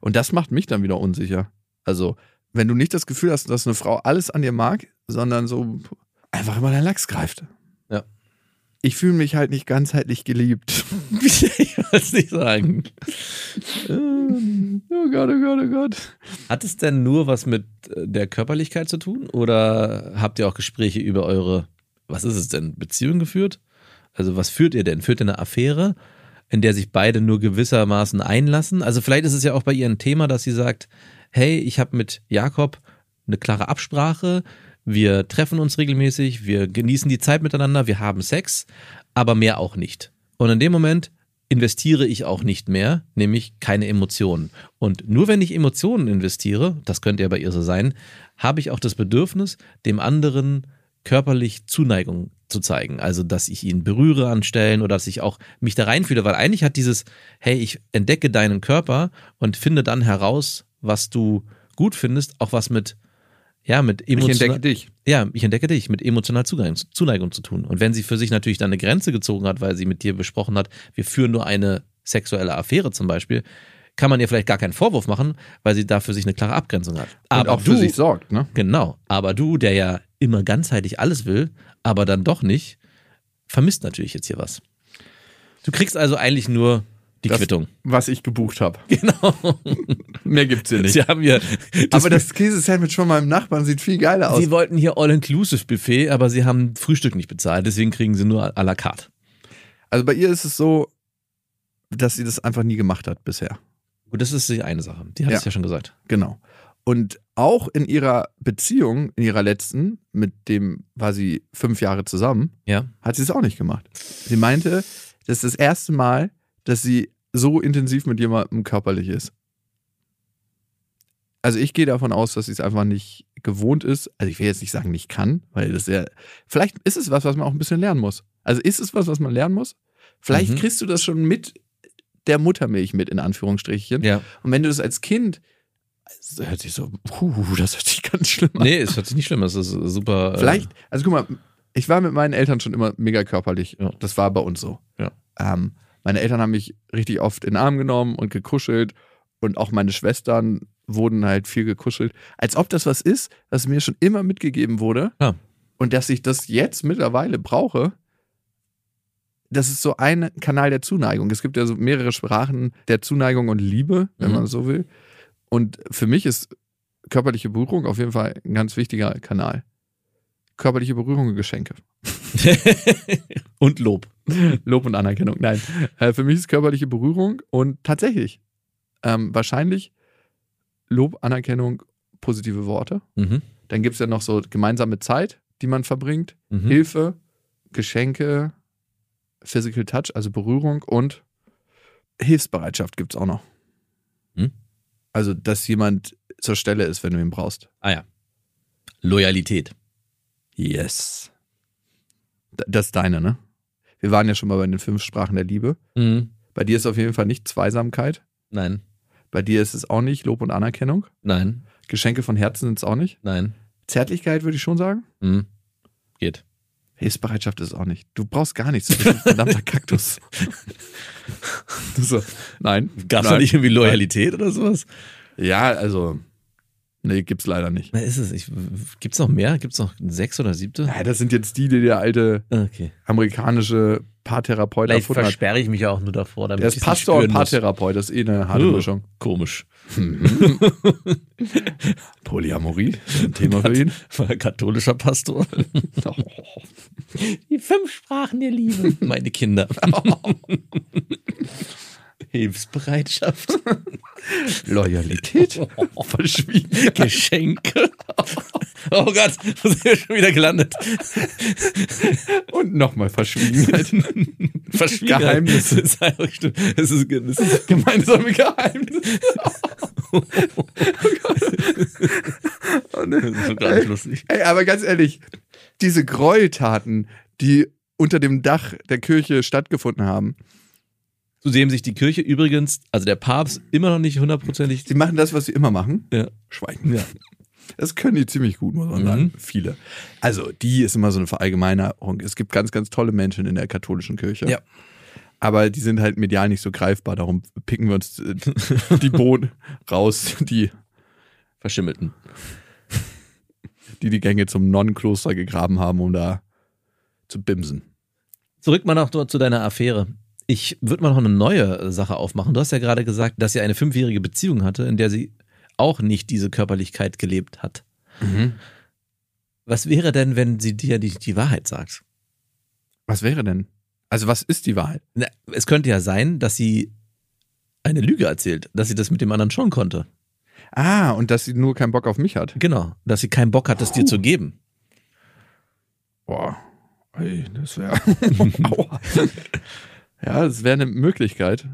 Und das macht mich dann wieder unsicher. Also, wenn du nicht das Gefühl hast, dass eine Frau alles an dir mag, sondern so einfach immer der Lachs greift. Ich fühle mich halt nicht ganzheitlich geliebt. ich es nicht sagen. oh Gott, oh Gott, oh Gott. Hat es denn nur was mit äh, der Körperlichkeit zu tun? Oder habt ihr auch Gespräche über eure, was ist es denn, Beziehung geführt? Also was führt ihr denn? Führt ihr eine Affäre, in der sich beide nur gewissermaßen einlassen? Also vielleicht ist es ja auch bei ihr ein Thema, dass sie sagt, hey, ich habe mit Jakob eine klare Absprache, wir treffen uns regelmäßig, wir genießen die Zeit miteinander, wir haben Sex, aber mehr auch nicht. Und in dem Moment investiere ich auch nicht mehr, nämlich keine Emotionen. Und nur wenn ich Emotionen investiere, das könnte ja bei ihr so sein, habe ich auch das Bedürfnis, dem anderen körperlich Zuneigung zu zeigen. Also, dass ich ihn berühre an Stellen oder dass ich auch mich da reinfühle, weil eigentlich hat dieses, hey, ich entdecke deinen Körper und finde dann heraus, was du gut findest, auch was mit, ja, mit Ich emotional, entdecke dich. ja, ich entdecke dich mit emotionaler Zuneigung, Zuneigung zu tun. Und wenn sie für sich natürlich dann eine Grenze gezogen hat, weil sie mit dir besprochen hat, wir führen nur eine sexuelle Affäre zum Beispiel, kann man ihr vielleicht gar keinen Vorwurf machen, weil sie da für sich eine klare Abgrenzung hat. Und auch für sich sorgt, ne? Genau. Aber du, der ja immer ganzheitlich alles will, aber dann doch nicht, vermisst natürlich jetzt hier was. Du kriegst also eigentlich nur die Das- Quittung. Was ich gebucht habe. Genau. Mehr gibt's hier nicht. Sie haben hier. Aber das Käsesandwich von meinem Nachbarn sieht viel geiler aus. Sie wollten hier All-Inclusive-Buffet, aber sie haben Frühstück nicht bezahlt, deswegen kriegen sie nur à la carte. Also bei ihr ist es so, dass sie das einfach nie gemacht hat bisher. Gut, das ist die eine Sache. Die hat Ja. es ja schon gesagt. Genau. Und auch in ihrer Beziehung, in ihrer letzten, mit dem war sie fünf Jahre zusammen, Ja. hat sie es auch nicht gemacht. Sie meinte, das ist das erste Mal, dass sie so intensiv mit jemandem körperlich ist. Also ich gehe davon aus, dass sie es einfach nicht gewohnt ist. Also ich will jetzt nicht sagen, nicht kann, weil das ja. Vielleicht ist es was, was man auch ein bisschen lernen muss. Also ist es was, was man lernen muss? Vielleicht Mhm. kriegst du das schon mit der Muttermilch mit, in Anführungsstrichen. Ja. Und wenn du das als Kind, das hört sich so, puh, das hört sich ganz schlimm an. Nee, es hört sich nicht schlimm, an. es ist super. äh, Vielleicht, also guck mal, ich war mit meinen Eltern schon immer mega körperlich. Ja. Das war bei uns so. Ja. Ähm, meine Eltern haben mich richtig oft in den Arm genommen und gekuschelt. Und auch meine Schwestern wurden halt viel gekuschelt. Als ob das was ist, was mir schon immer mitgegeben wurde. Ja. Und dass ich das jetzt mittlerweile brauche. Das ist so ein Kanal der Zuneigung. Es gibt ja so mehrere Sprachen der Zuneigung und Liebe, wenn Mhm. man so will. Und für mich ist körperliche Berührung auf jeden Fall ein ganz wichtiger Kanal. Körperliche Berührung und Geschenke. und Lob. Lob und Anerkennung. Nein. Äh, für mich ist körperliche Berührung und tatsächlich ähm, wahrscheinlich Lob, Anerkennung, positive Worte. Mhm. Dann gibt es ja noch so gemeinsame Zeit, die man verbringt, Mhm. Hilfe, Geschenke, Physical Touch, also Berührung und Hilfsbereitschaft gibt es auch noch. Hm? Also, dass jemand zur Stelle ist, wenn du ihn brauchst. Ah ja. Loyalität. Yes. Das ist deine, ne? Wir waren ja schon mal bei den fünf Sprachen der Liebe. Mhm. Bei dir ist auf jeden Fall nicht Zweisamkeit. Nein. Bei dir ist es auch nicht Lob und Anerkennung. Nein. Geschenke von Herzen sind es auch nicht. Nein. Zärtlichkeit würde ich schon sagen. Mhm. Geht. Hilfsbereitschaft ist es auch nicht. Du brauchst gar nichts. Du bist ein verdammter Kaktus. So, nein. Gab es da nicht irgendwie Loyalität oder sowas? Ja, also, nee, gibt's leider nicht. Na, ist es. Ich, gibt's noch mehr? Gibt's noch sechs oder siebte? Ja, das sind jetzt die, die der alte Okay. amerikanische Paartherapeut Vielleicht erfunden hat. versperre ich mich ja auch nur davor, damit Der ist Pastor und. Paartherapeut. Das ist eh eine harte Oh, Mischung. Komisch. Polyamorie, ein Thema für ihn. War katholischer Pastor. Die fünf Sprachen der Liebe. Meine Kinder. Hilfsbereitschaft. Loyalität, verschwiegen. Geschenke. Oh Gott, wo sind wir schon wieder gelandet? Und nochmal Verschwiegenheit. Verschwiegenheit. Geheimnisse. Das ist. Das ist, das ist Gemeinsame Geheimnisse. Oh Das ist schon gar nicht lustig. Ey, aber ganz ehrlich, diese Gräueltaten, die unter dem Dach der Kirche stattgefunden haben, Zu dem sich die Kirche übrigens, also der Papst, immer noch nicht hundertprozentig. sie machen das, was sie immer machen. Ja. Schweigen. Ja. Das können die ziemlich gut, muss man Mhm. sagen. Viele. Also, die ist immer so eine Verallgemeinerung. Es gibt ganz, ganz tolle Menschen in der katholischen Kirche. Ja. Aber die sind halt medial nicht so greifbar. Darum picken wir uns äh, die Bohnen raus, die Verschimmelten. die, die Gänge zum Nonnenkloster gegraben haben, um da zu bimsen. Zurück mal noch zu deiner Affäre. Ich würde mal noch eine neue Sache aufmachen. Du hast ja gerade gesagt, dass sie eine fünfjährige Beziehung hatte, in der sie auch nicht diese Körperlichkeit gelebt hat. Was wäre denn, wenn sie dir die, die Wahrheit sagt? Was wäre denn? Also, was ist die Wahrheit? Na, es könnte ja sein, dass sie eine Lüge erzählt, dass sie das mit dem anderen schon konnte. Ah, und dass sie nur keinen Bock auf mich hat. Genau, dass sie keinen Bock hat, das dir zu geben. Boah, ey, das wäre. Ja, das wäre eine Möglichkeit.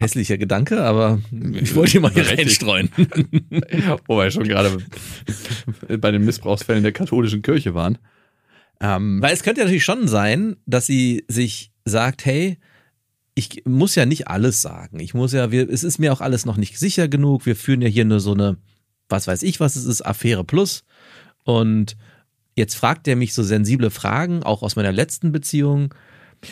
Hässlicher Gedanke, aber ich wollte ihn mal hier reinstreuen. Wo wir schon gerade bei den Missbrauchsfällen der katholischen Kirche waren. Ähm, Weil es könnte ja natürlich schon sein, dass sie sich sagt, hey, ich muss ja nicht alles sagen. Ich muss ja, wir, es ist mir auch alles noch nicht sicher genug. Wir führen ja hier nur so eine, was weiß ich, was es ist, Affäre Plus. Und jetzt fragt er mich so sensible Fragen, auch aus meiner letzten Beziehung.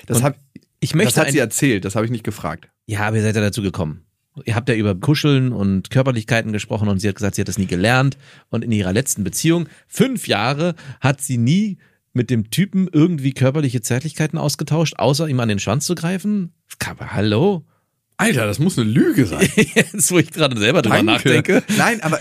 das, und Ich das möchte hat sie erzählt, das habe ich nicht gefragt. ja, aber ihr seid ja dazu gekommen. Ihr habt ja über Kuscheln und Körperlichkeiten gesprochen und sie hat gesagt, sie hat das nie gelernt. Und in ihrer letzten Beziehung, fünf Jahre, hat sie nie mit dem Typen irgendwie körperliche Zärtlichkeiten ausgetauscht, außer ihm an den Schwanz zu greifen. Aber hallo? Alter, das muss eine Lüge sein. Jetzt, wo ich gerade selber drüber nachdenke. Nein, aber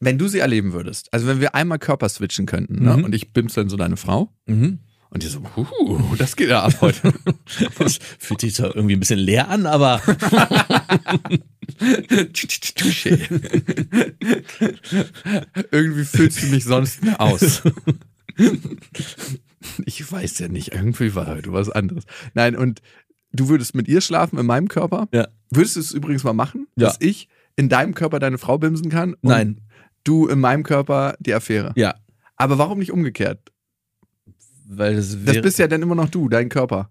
wenn du sie erleben würdest, also wenn wir einmal Körper switchen könnten ne, Mhm. und ich bimse dann so deine Frau Mhm. Und die so, huh, das geht ja ab heute. Das fühlt sich zwar irgendwie ein bisschen leer an, aber. Irgendwie fühlst du mich sonst mehr aus. Ich weiß ja nicht, irgendwie war heute was anderes. Nein, und du würdest mit ihr schlafen in meinem Körper? Ja. Würdest du es übrigens mal machen, Ja. dass ich in deinem Körper deine Frau bimsen kann und Nein. du in meinem Körper die Affäre. Ja. Aber warum nicht umgekehrt? Weil das, Das bist ja dann immer noch du, dein Körper.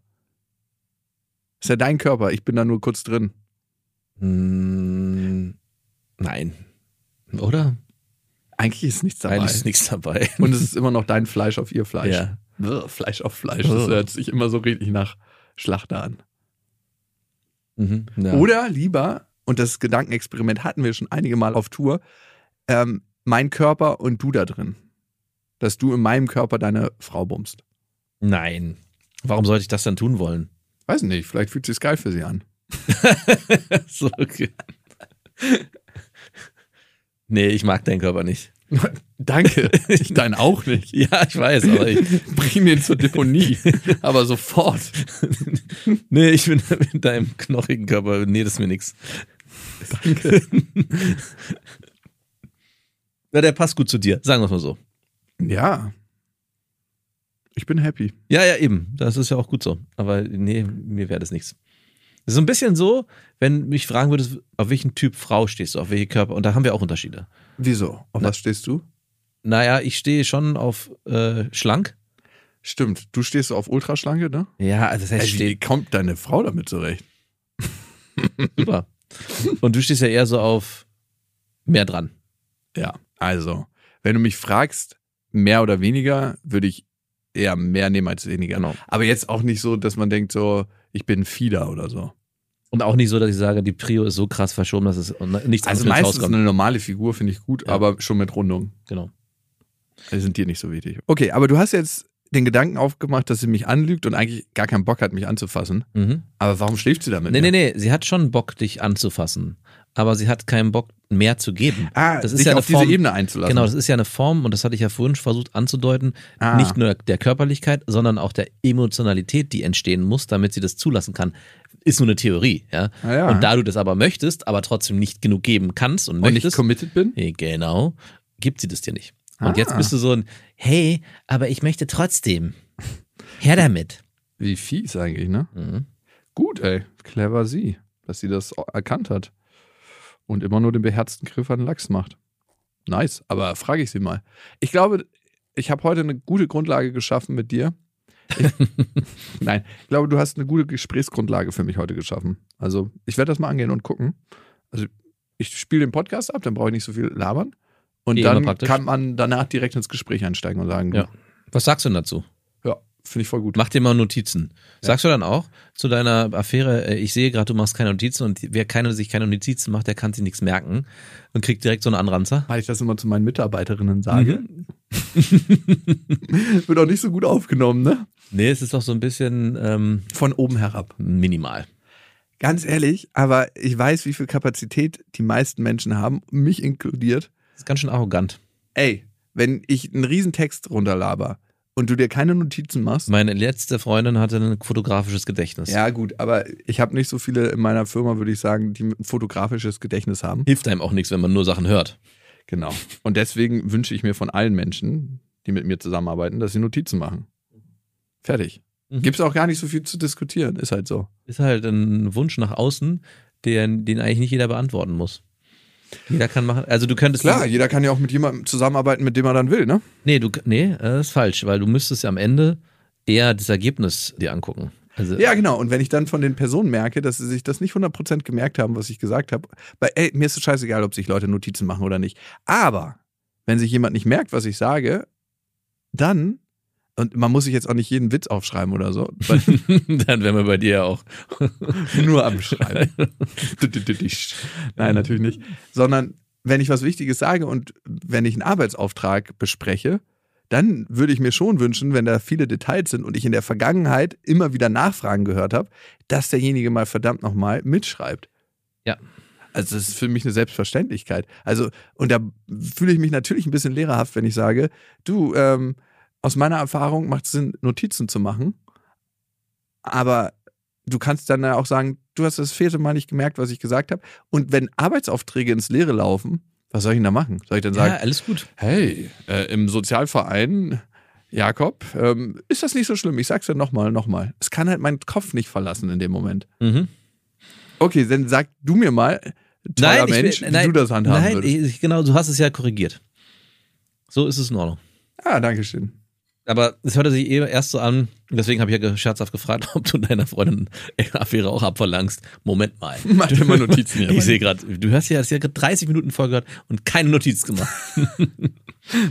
ist ja dein Körper, ich bin da nur kurz drin. Hm, Nein. Oder? Eigentlich ist nichts dabei. Eigentlich ist nichts dabei. Und es ist immer noch dein Fleisch auf ihr Fleisch. Ja. Bäh, Fleisch auf Fleisch. Das hört sich immer so richtig nach Schlachter an. Mhm, ja. Oder lieber, und das Gedankenexperiment hatten wir schon einige Mal auf Tour, ähm, mein Körper und du da drin. Dass du in meinem Körper deine Frau bummst. Nein. Warum sollte ich das dann tun wollen? Weiß nicht, vielleicht fühlt sich geil für sie an. so, okay. Nee, ich mag deinen Körper nicht. Danke. Ich deinen auch nicht. Ja, ich weiß, aber ich, Bring den zur Deponie. Aber sofort. nee, ich bin mit deinem knochigen Körper, nee, das ist mir nix. Danke. Ja, der passt gut zu dir, sagen wir es mal so. Ja. Ich bin happy. Ja, ja, eben. Das ist ja auch gut so. Aber nee, mir wäre das nichts. Das ist so ein bisschen so, wenn mich fragen würdest, auf welchen Typ Frau stehst du, auf welche Körper, und da haben wir auch Unterschiede. Wieso? Auf was stehst du? Naja, ich stehe schon auf äh, schlank. Stimmt. Du stehst auf Ultraschlanke, ne? Ja, also das heißt, Ey, wie kommt deine Frau damit zurecht? super. Und du stehst ja eher so auf mehr dran. Ja, also, wenn du mich fragst, mehr oder weniger, würde ich eher mehr nehmen als weniger. Genau. Aber jetzt auch nicht so, dass man denkt, so, ich bin ein Fieder oder so. Und auch nicht so, dass ich sage, die Prio ist so krass verschoben, dass es nichts Also anderes Haus meistens eine normale Figur finde ich gut, Ja. aber schon mit Rundung. Genau. Die sind dir nicht so wichtig. Okay, aber du hast jetzt den Gedanken aufgemacht, dass sie mich anlügt und eigentlich gar keinen Bock hat, mich anzufassen. Mhm. Aber warum schläft sie damit? Nee, nee, nee, sie hat schon Bock, dich anzufassen. Aber sie hat keinen Bock, mehr zu geben. Ah, Das ist sich ja eine auf diese Form- Ebene einzulassen. Genau, das ist ja eine Form, und das hatte ich ja vorhin versucht anzudeuten, Ah. nicht nur der Körperlichkeit, sondern auch der Emotionalität, die entstehen muss, damit sie das zulassen kann. Ist nur eine Theorie, ja. Ah, ja. Und da du das aber möchtest, aber trotzdem nicht genug geben kannst und und ich möchtest, committed bin? Genau, gibt sie das dir nicht. Und Ah. jetzt bist du so ein, hey, aber ich möchte trotzdem. Her damit. Wie fies eigentlich, ne? Mhm. Gut, ey. Clever sie, dass sie das erkannt hat. Und immer nur den beherzten Griff an den Lachs macht. Nice, aber frage ich sie mal. Ich glaube, ich habe heute eine gute Grundlage geschaffen mit dir. Ich, nein, ich glaube, du hast eine gute Gesprächsgrundlage für mich heute geschaffen. Also, ich werde das mal angehen und gucken. Also, ich spiele den Podcast ab, dann brauche ich nicht so viel labern. Und Wie dann kann man danach direkt ins Gespräch einsteigen und sagen, Ja. Was sagst du denn dazu? Ja finde ich voll gut. Mach dir mal Notizen. Sagst du dann auch zu deiner Affäre, äh, ich sehe gerade, du machst keine Notizen und wer keine, sich keine Notizen macht, der kann sich nichts merken und kriegt direkt so einen Anranzer? Weil ich das immer zu meinen Mitarbeiterinnen sage. Mhm. Wird auch nicht so gut aufgenommen, ne? Nee, es ist doch so ein bisschen ähm, Von oben herab. minimal. Ganz ehrlich, aber ich weiß, wie viel Kapazität die meisten Menschen haben, mich inkludiert. Das ist ganz schön arrogant. Ey, wenn ich einen Riesen-Text runterlaber und du dir keine Notizen machst. Meine letzte Freundin hatte ein fotografisches Gedächtnis. Ja, gut, aber ich habe nicht so viele in meiner Firma, würde ich sagen, die ein fotografisches Gedächtnis haben. Hilft einem auch nichts, wenn man nur Sachen hört. Genau. Und deswegen wünsche ich mir von allen Menschen, die mit mir zusammenarbeiten, dass sie Notizen machen. Fertig. Mhm. Gibt es auch gar nicht so viel zu diskutieren. Ist halt so. Ist halt ein Wunsch nach außen, den, den eigentlich nicht jeder beantworten muss. Jeder kann machen, also du könntest. Klar, jeder kann ja auch mit jemandem zusammenarbeiten, mit dem er dann will, ne? Nee, du, nee, das ist falsch, weil du müsstest ja am Ende eher das Ergebnis dir angucken. Also, Ja, genau. Und wenn ich dann von den Personen merke, dass sie sich das nicht 100% gemerkt haben, was ich gesagt habe, weil, ey, mir ist es scheißegal, ob sich Leute Notizen machen oder nicht. Aber wenn sich jemand nicht merkt, was ich sage, dann, und man muss sich jetzt auch nicht jeden Witz aufschreiben oder so, dann wären wir bei dir ja auch. nur am Schreiben. Nein, natürlich nicht. Sondern wenn ich was Wichtiges sage und wenn ich einen Arbeitsauftrag bespreche, dann würde ich mir schon wünschen, wenn da viele Details sind und ich in der Vergangenheit immer wieder Nachfragen gehört habe, dass derjenige mal verdammt nochmal mitschreibt. Ja. Also das ist für mich eine Selbstverständlichkeit. Also, und da fühle ich mich natürlich ein bisschen lehrerhaft, wenn ich sage, du, ähm, aus meiner Erfahrung macht es Sinn, Notizen zu machen. Aber du kannst dann auch sagen, du hast das vierte Mal nicht gemerkt, was ich gesagt habe. Und wenn Arbeitsaufträge ins Leere laufen, was soll ich denn da machen? Soll ich dann sagen, Ja, alles gut. hey, äh, im Sozialverein, Jakob, ähm, ist das nicht so schlimm? Ich sag's ja nochmal, nochmal. Es kann halt meinen Kopf nicht verlassen in dem Moment. Mhm. Okay, dann sag du mir mal, toller will- Mensch, wie nein, du das handhaben Nein, würdest. ich, genau, du hast es ja korrigiert. So ist es in Ordnung. Ah, danke schön. Aber es hörte sich eh erst so an, deswegen habe ich ja scherzhaft gefragt, ob du deiner Freundin eine Affäre auch abverlangst. Moment mal. Mach dir mal Notizen hier. Ich sehe gerade, du hast ja, hast ja gerade 30 Minuten voll gehört und keine Notiz gemacht.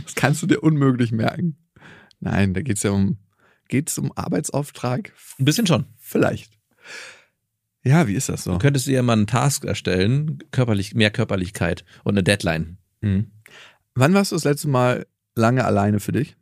Das kannst du dir unmöglich merken. Nein, da geht's ja um, geht's um Arbeitsauftrag? Ein bisschen schon. Vielleicht. Ja, wie ist das so? Du könntest dir ja mal einen Task erstellen, körperlich, mehr Körperlichkeit und eine Deadline. Mhm. Wann warst du das letzte Mal lange alleine für dich?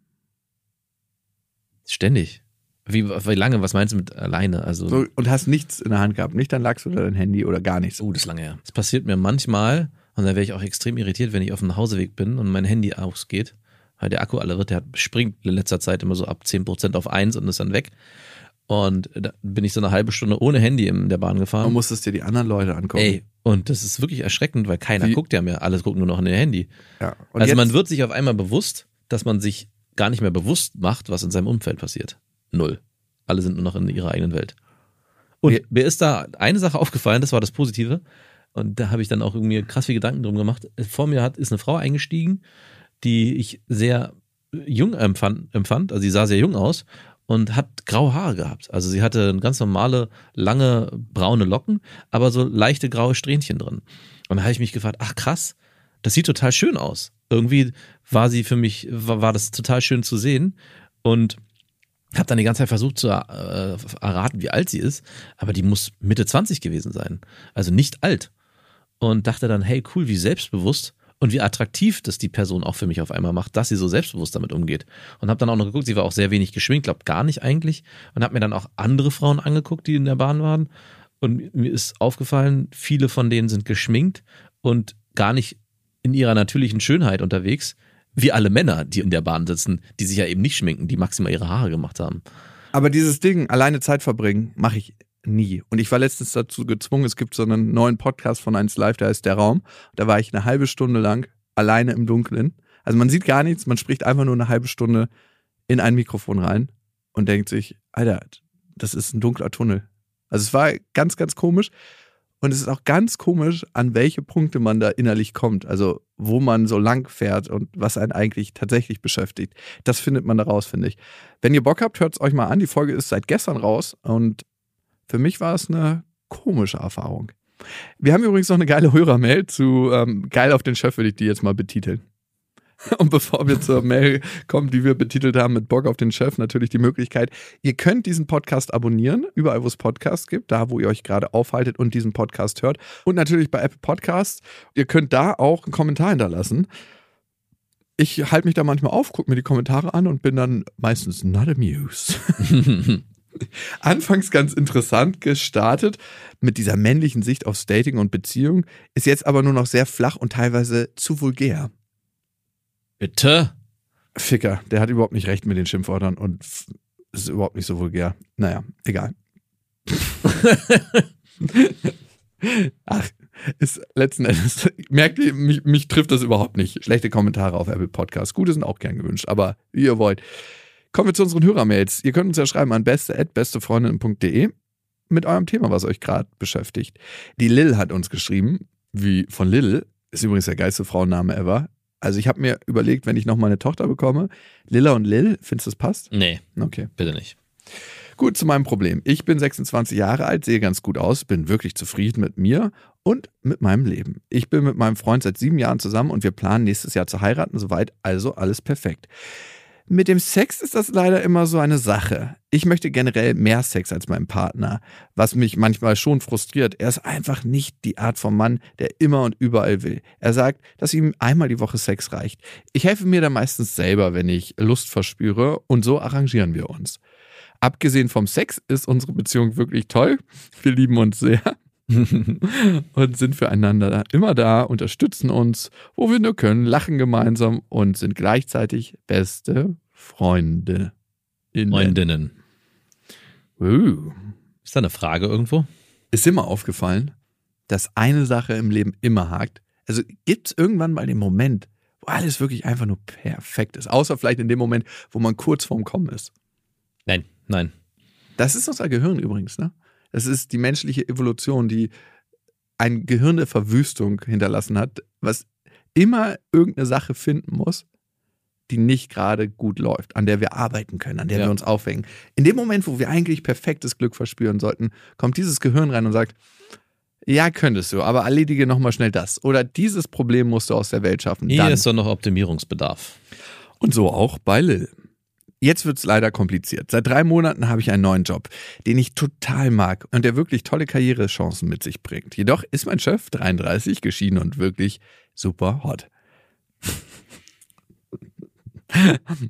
Ständig. Wie, wie lange? Was meinst du mit alleine? Also, So, und hast nichts in der Hand gehabt, nicht dein Lachs oder dein Handy oder gar nichts. oh, das ist lange her. Das passiert mir manchmal und da wäre ich auch extrem irritiert, wenn ich auf dem Nachhauseweg bin und mein Handy ausgeht, weil der Akku alle wird. Der springt in letzter Zeit immer so ab 10% auf 1 und ist dann weg. Und da bin ich so eine halbe Stunde ohne Handy in der Bahn gefahren. musstest dir die anderen Leute angucken. Ey, und das ist wirklich erschreckend, weil keiner Wie- guckt ja mehr. Alles gucken nur noch in ihr Handy. Ja. Und also jetzt, man wird sich auf einmal bewusst, dass man sich gar nicht mehr bewusst macht, was in seinem Umfeld passiert. Null. Alle sind nur noch in ihrer eigenen Welt. Und Ja. mir ist da eine Sache aufgefallen, das war das Positive. Und da habe ich dann auch irgendwie krass viel Gedanken drum gemacht. Vor mir hat, ist eine Frau eingestiegen, die ich sehr jung empfand, empfand. Also sie sah sehr jung aus und hat graue Haare gehabt. Also sie hatte ganz normale, lange, braune Locken, aber so leichte graue Strähnchen drin. Und da habe ich mich gefragt, ach krass, das sieht total schön aus. Irgendwie war sie für mich, war, war das total schön zu sehen. Und habe dann die ganze Zeit versucht zu äh, erraten, wie alt sie ist, aber die muss Mitte 20 gewesen sein. Also nicht alt. Und dachte dann, hey, cool, wie selbstbewusst und wie attraktiv das die Person auch für mich auf einmal macht, dass sie so selbstbewusst damit umgeht. Und habe dann auch noch geguckt, sie war auch sehr wenig geschminkt, glaubt gar nicht eigentlich. Und habe mir dann auch andere Frauen angeguckt, die in der Bahn waren. Und mir ist aufgefallen, viele von denen sind geschminkt und gar nicht in ihrer natürlichen Schönheit unterwegs, wie alle Männer, die in der Bahn sitzen, die sich ja eben nicht schminken, die maximal ihre Haare gemacht haben. aber dieses Ding, alleine Zeit verbringen, mache ich nie. Und ich war letztens dazu gezwungen, es gibt so einen neuen Podcast von 1 Live, der heißt Der Raum. Da war ich eine halbe Stunde lang alleine im Dunkeln. Also man sieht gar nichts, man spricht einfach nur eine halbe Stunde in ein Mikrofon rein und denkt sich, Alter, das ist ein dunkler Tunnel. Also es war ganz, ganz komisch. Und es ist auch ganz komisch, an welche Punkte man da innerlich kommt. Also wo man so lang fährt und was einen eigentlich tatsächlich beschäftigt. Das findet man da raus, finde ich. Wenn ihr Bock habt, hört es euch mal an. Die Folge ist seit gestern raus und für mich war es eine komische Erfahrung. Wir haben übrigens noch eine geile Hörermail zu ähm, Geil auf den Chef, würde ich die jetzt mal betiteln. Und bevor wir zur Mail kommen, die wir betitelt haben mit Bock auf den Chef, natürlich die Möglichkeit, ihr könnt diesen Podcast abonnieren, überall wo es Podcasts gibt, da wo ihr euch gerade aufhaltet und diesen Podcast hört. Und natürlich bei Apple Podcasts. Ihr könnt da auch einen Kommentar hinterlassen. Ich halte mich da manchmal auf, gucke mir die Kommentare an und bin dann meistens not amused. Anfangs ganz interessant gestartet mit dieser männlichen Sicht aufs Dating und Beziehung, ist jetzt aber nur noch sehr flach und teilweise zu vulgär. Bitte? Ficker, der hat überhaupt nicht recht mit den Schimpfwörtern und ist überhaupt nicht so vulgär. Naja, egal. Ach, ist letzten Endes, merkt ihr, mich, mich trifft das überhaupt nicht. Schlechte Kommentare auf Apple Podcasts. Gute sind auch gern gewünscht, aber wie ihr wollt. Kommen wir zu unseren Hörermails. Ihr könnt uns ja schreiben an beste.bestefreundin.de mit eurem Thema, was euch gerade beschäftigt. Die Lil hat uns geschrieben, wie von Lil, ist übrigens der geilste Frauenname ever. Also ich habe mir überlegt, wenn ich noch mal eine Tochter bekomme, Lilla und Lil, findest du, das passt? Nee, Okay. bitte nicht. Gut, zu meinem Problem. Ich bin 26 Jahre alt, sehe ganz gut aus, bin wirklich zufrieden mit mir und mit meinem Leben. Ich bin mit meinem Freund seit sieben Jahren zusammen und wir planen nächstes Jahr zu heiraten, soweit also alles perfekt. Mit dem Sex ist das leider immer so eine Sache. Ich möchte generell mehr Sex als mein Partner, was mich manchmal schon frustriert. Er ist einfach nicht die Art von Mann, der immer und überall will. Er sagt, dass ihm einmal die Woche Sex reicht. Ich helfe mir da meistens selber, wenn ich Lust verspüre und so arrangieren wir uns. Abgesehen vom Sex ist unsere Beziehung wirklich toll. Wir lieben uns sehr und sind füreinander immer da, unterstützen uns, wo wir nur können, lachen gemeinsam und sind gleichzeitig beste Freunde. Freundinnen. Uh. Ist da eine Frage irgendwo? Ist mal aufgefallen, dass eine Sache im Leben immer hakt? Also gibt es irgendwann mal den Moment, wo alles wirklich einfach nur perfekt ist? Außer vielleicht in dem Moment, wo man kurz vorm Kommen ist. Nein, nein. Das ist unser Gehirn übrigens, ne? Das ist die menschliche Evolution, die ein Gehirn der Verwüstung hinterlassen hat, was immer irgendeine Sache finden muss, die nicht gerade gut läuft, an der wir arbeiten können, an der Ja. wir uns aufhängen. In dem Moment, wo wir eigentlich perfektes Glück verspüren sollten, kommt dieses Gehirn rein und sagt, ja, könntest du, aber erledige nochmal schnell das. Oder dieses Problem musst du aus der Welt schaffen. Hier Dann. ist doch noch Optimierungsbedarf. Und so auch bei Lil. Jetzt wird's leider kompliziert. Seit drei Monaten habe ich einen neuen Job, den ich total mag und der wirklich tolle Karrierechancen mit sich bringt. Jedoch ist mein Chef 33 geschieden und wirklich super hot.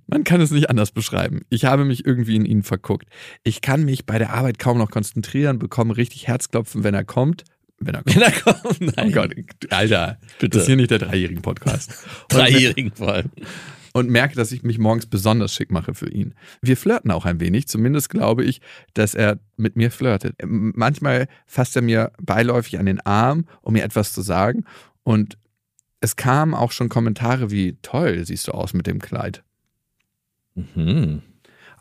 Man kann es nicht anders beschreiben. Ich habe mich irgendwie in ihn verguckt. Ich kann mich bei der Arbeit kaum noch konzentrieren, bekomme richtig Herzklopfen, wenn er kommt. Wenn er kommt. Na komm, Oh nein. Gott, Alter, Bitte. das ist hier nicht der dreijährigen Podcast. Dreijährigen vor allem. Und merke, dass ich mich morgens besonders schick mache für ihn. Wir flirten auch ein wenig, zumindest glaube ich, dass er mit mir flirtet. Ähm, Manchmal fasst er mir beiläufig an den Arm, um mir etwas zu sagen und es kamen auch schon Kommentare wie, toll siehst du aus mit dem Kleid. Mhm.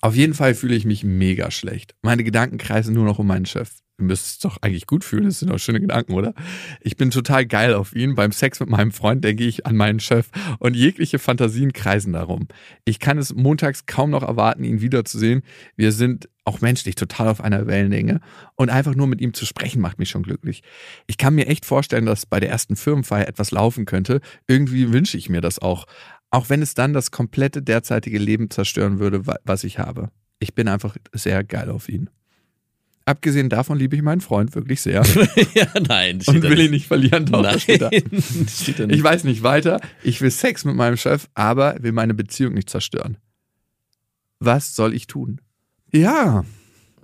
Auf jeden Fall fühle ich mich mega schlecht. Meine Gedanken kreisen nur noch um meinen Chef. Ihr müsst es doch eigentlich gut fühlen, das sind doch schöne Gedanken, oder? Ich bin total geil auf ihn. Beim Sex mit meinem Freund denke ich an meinen Chef und jegliche Fantasien kreisen darum. Ich kann es montags kaum noch erwarten, ihn wiederzusehen. Wir sind auch menschlich total auf einer Wellenlänge und einfach nur mit ihm zu sprechen macht mich schon glücklich. Ich kann mir echt vorstellen, dass bei der ersten Firmenfeier etwas laufen könnte. Irgendwie wünsche ich mir das auch. Auch wenn es dann das komplette derzeitige Leben zerstören würde, wa- was ich habe. Ich bin einfach sehr geil auf ihn. Abgesehen davon liebe ich meinen Freund wirklich sehr ja, nein. und will ihn nicht. verlieren. Doch, Nein, nicht. Ich weiß nicht weiter. Ich will Sex mit meinem Chef, aber will meine Beziehung nicht zerstören. Was soll ich tun? Ja,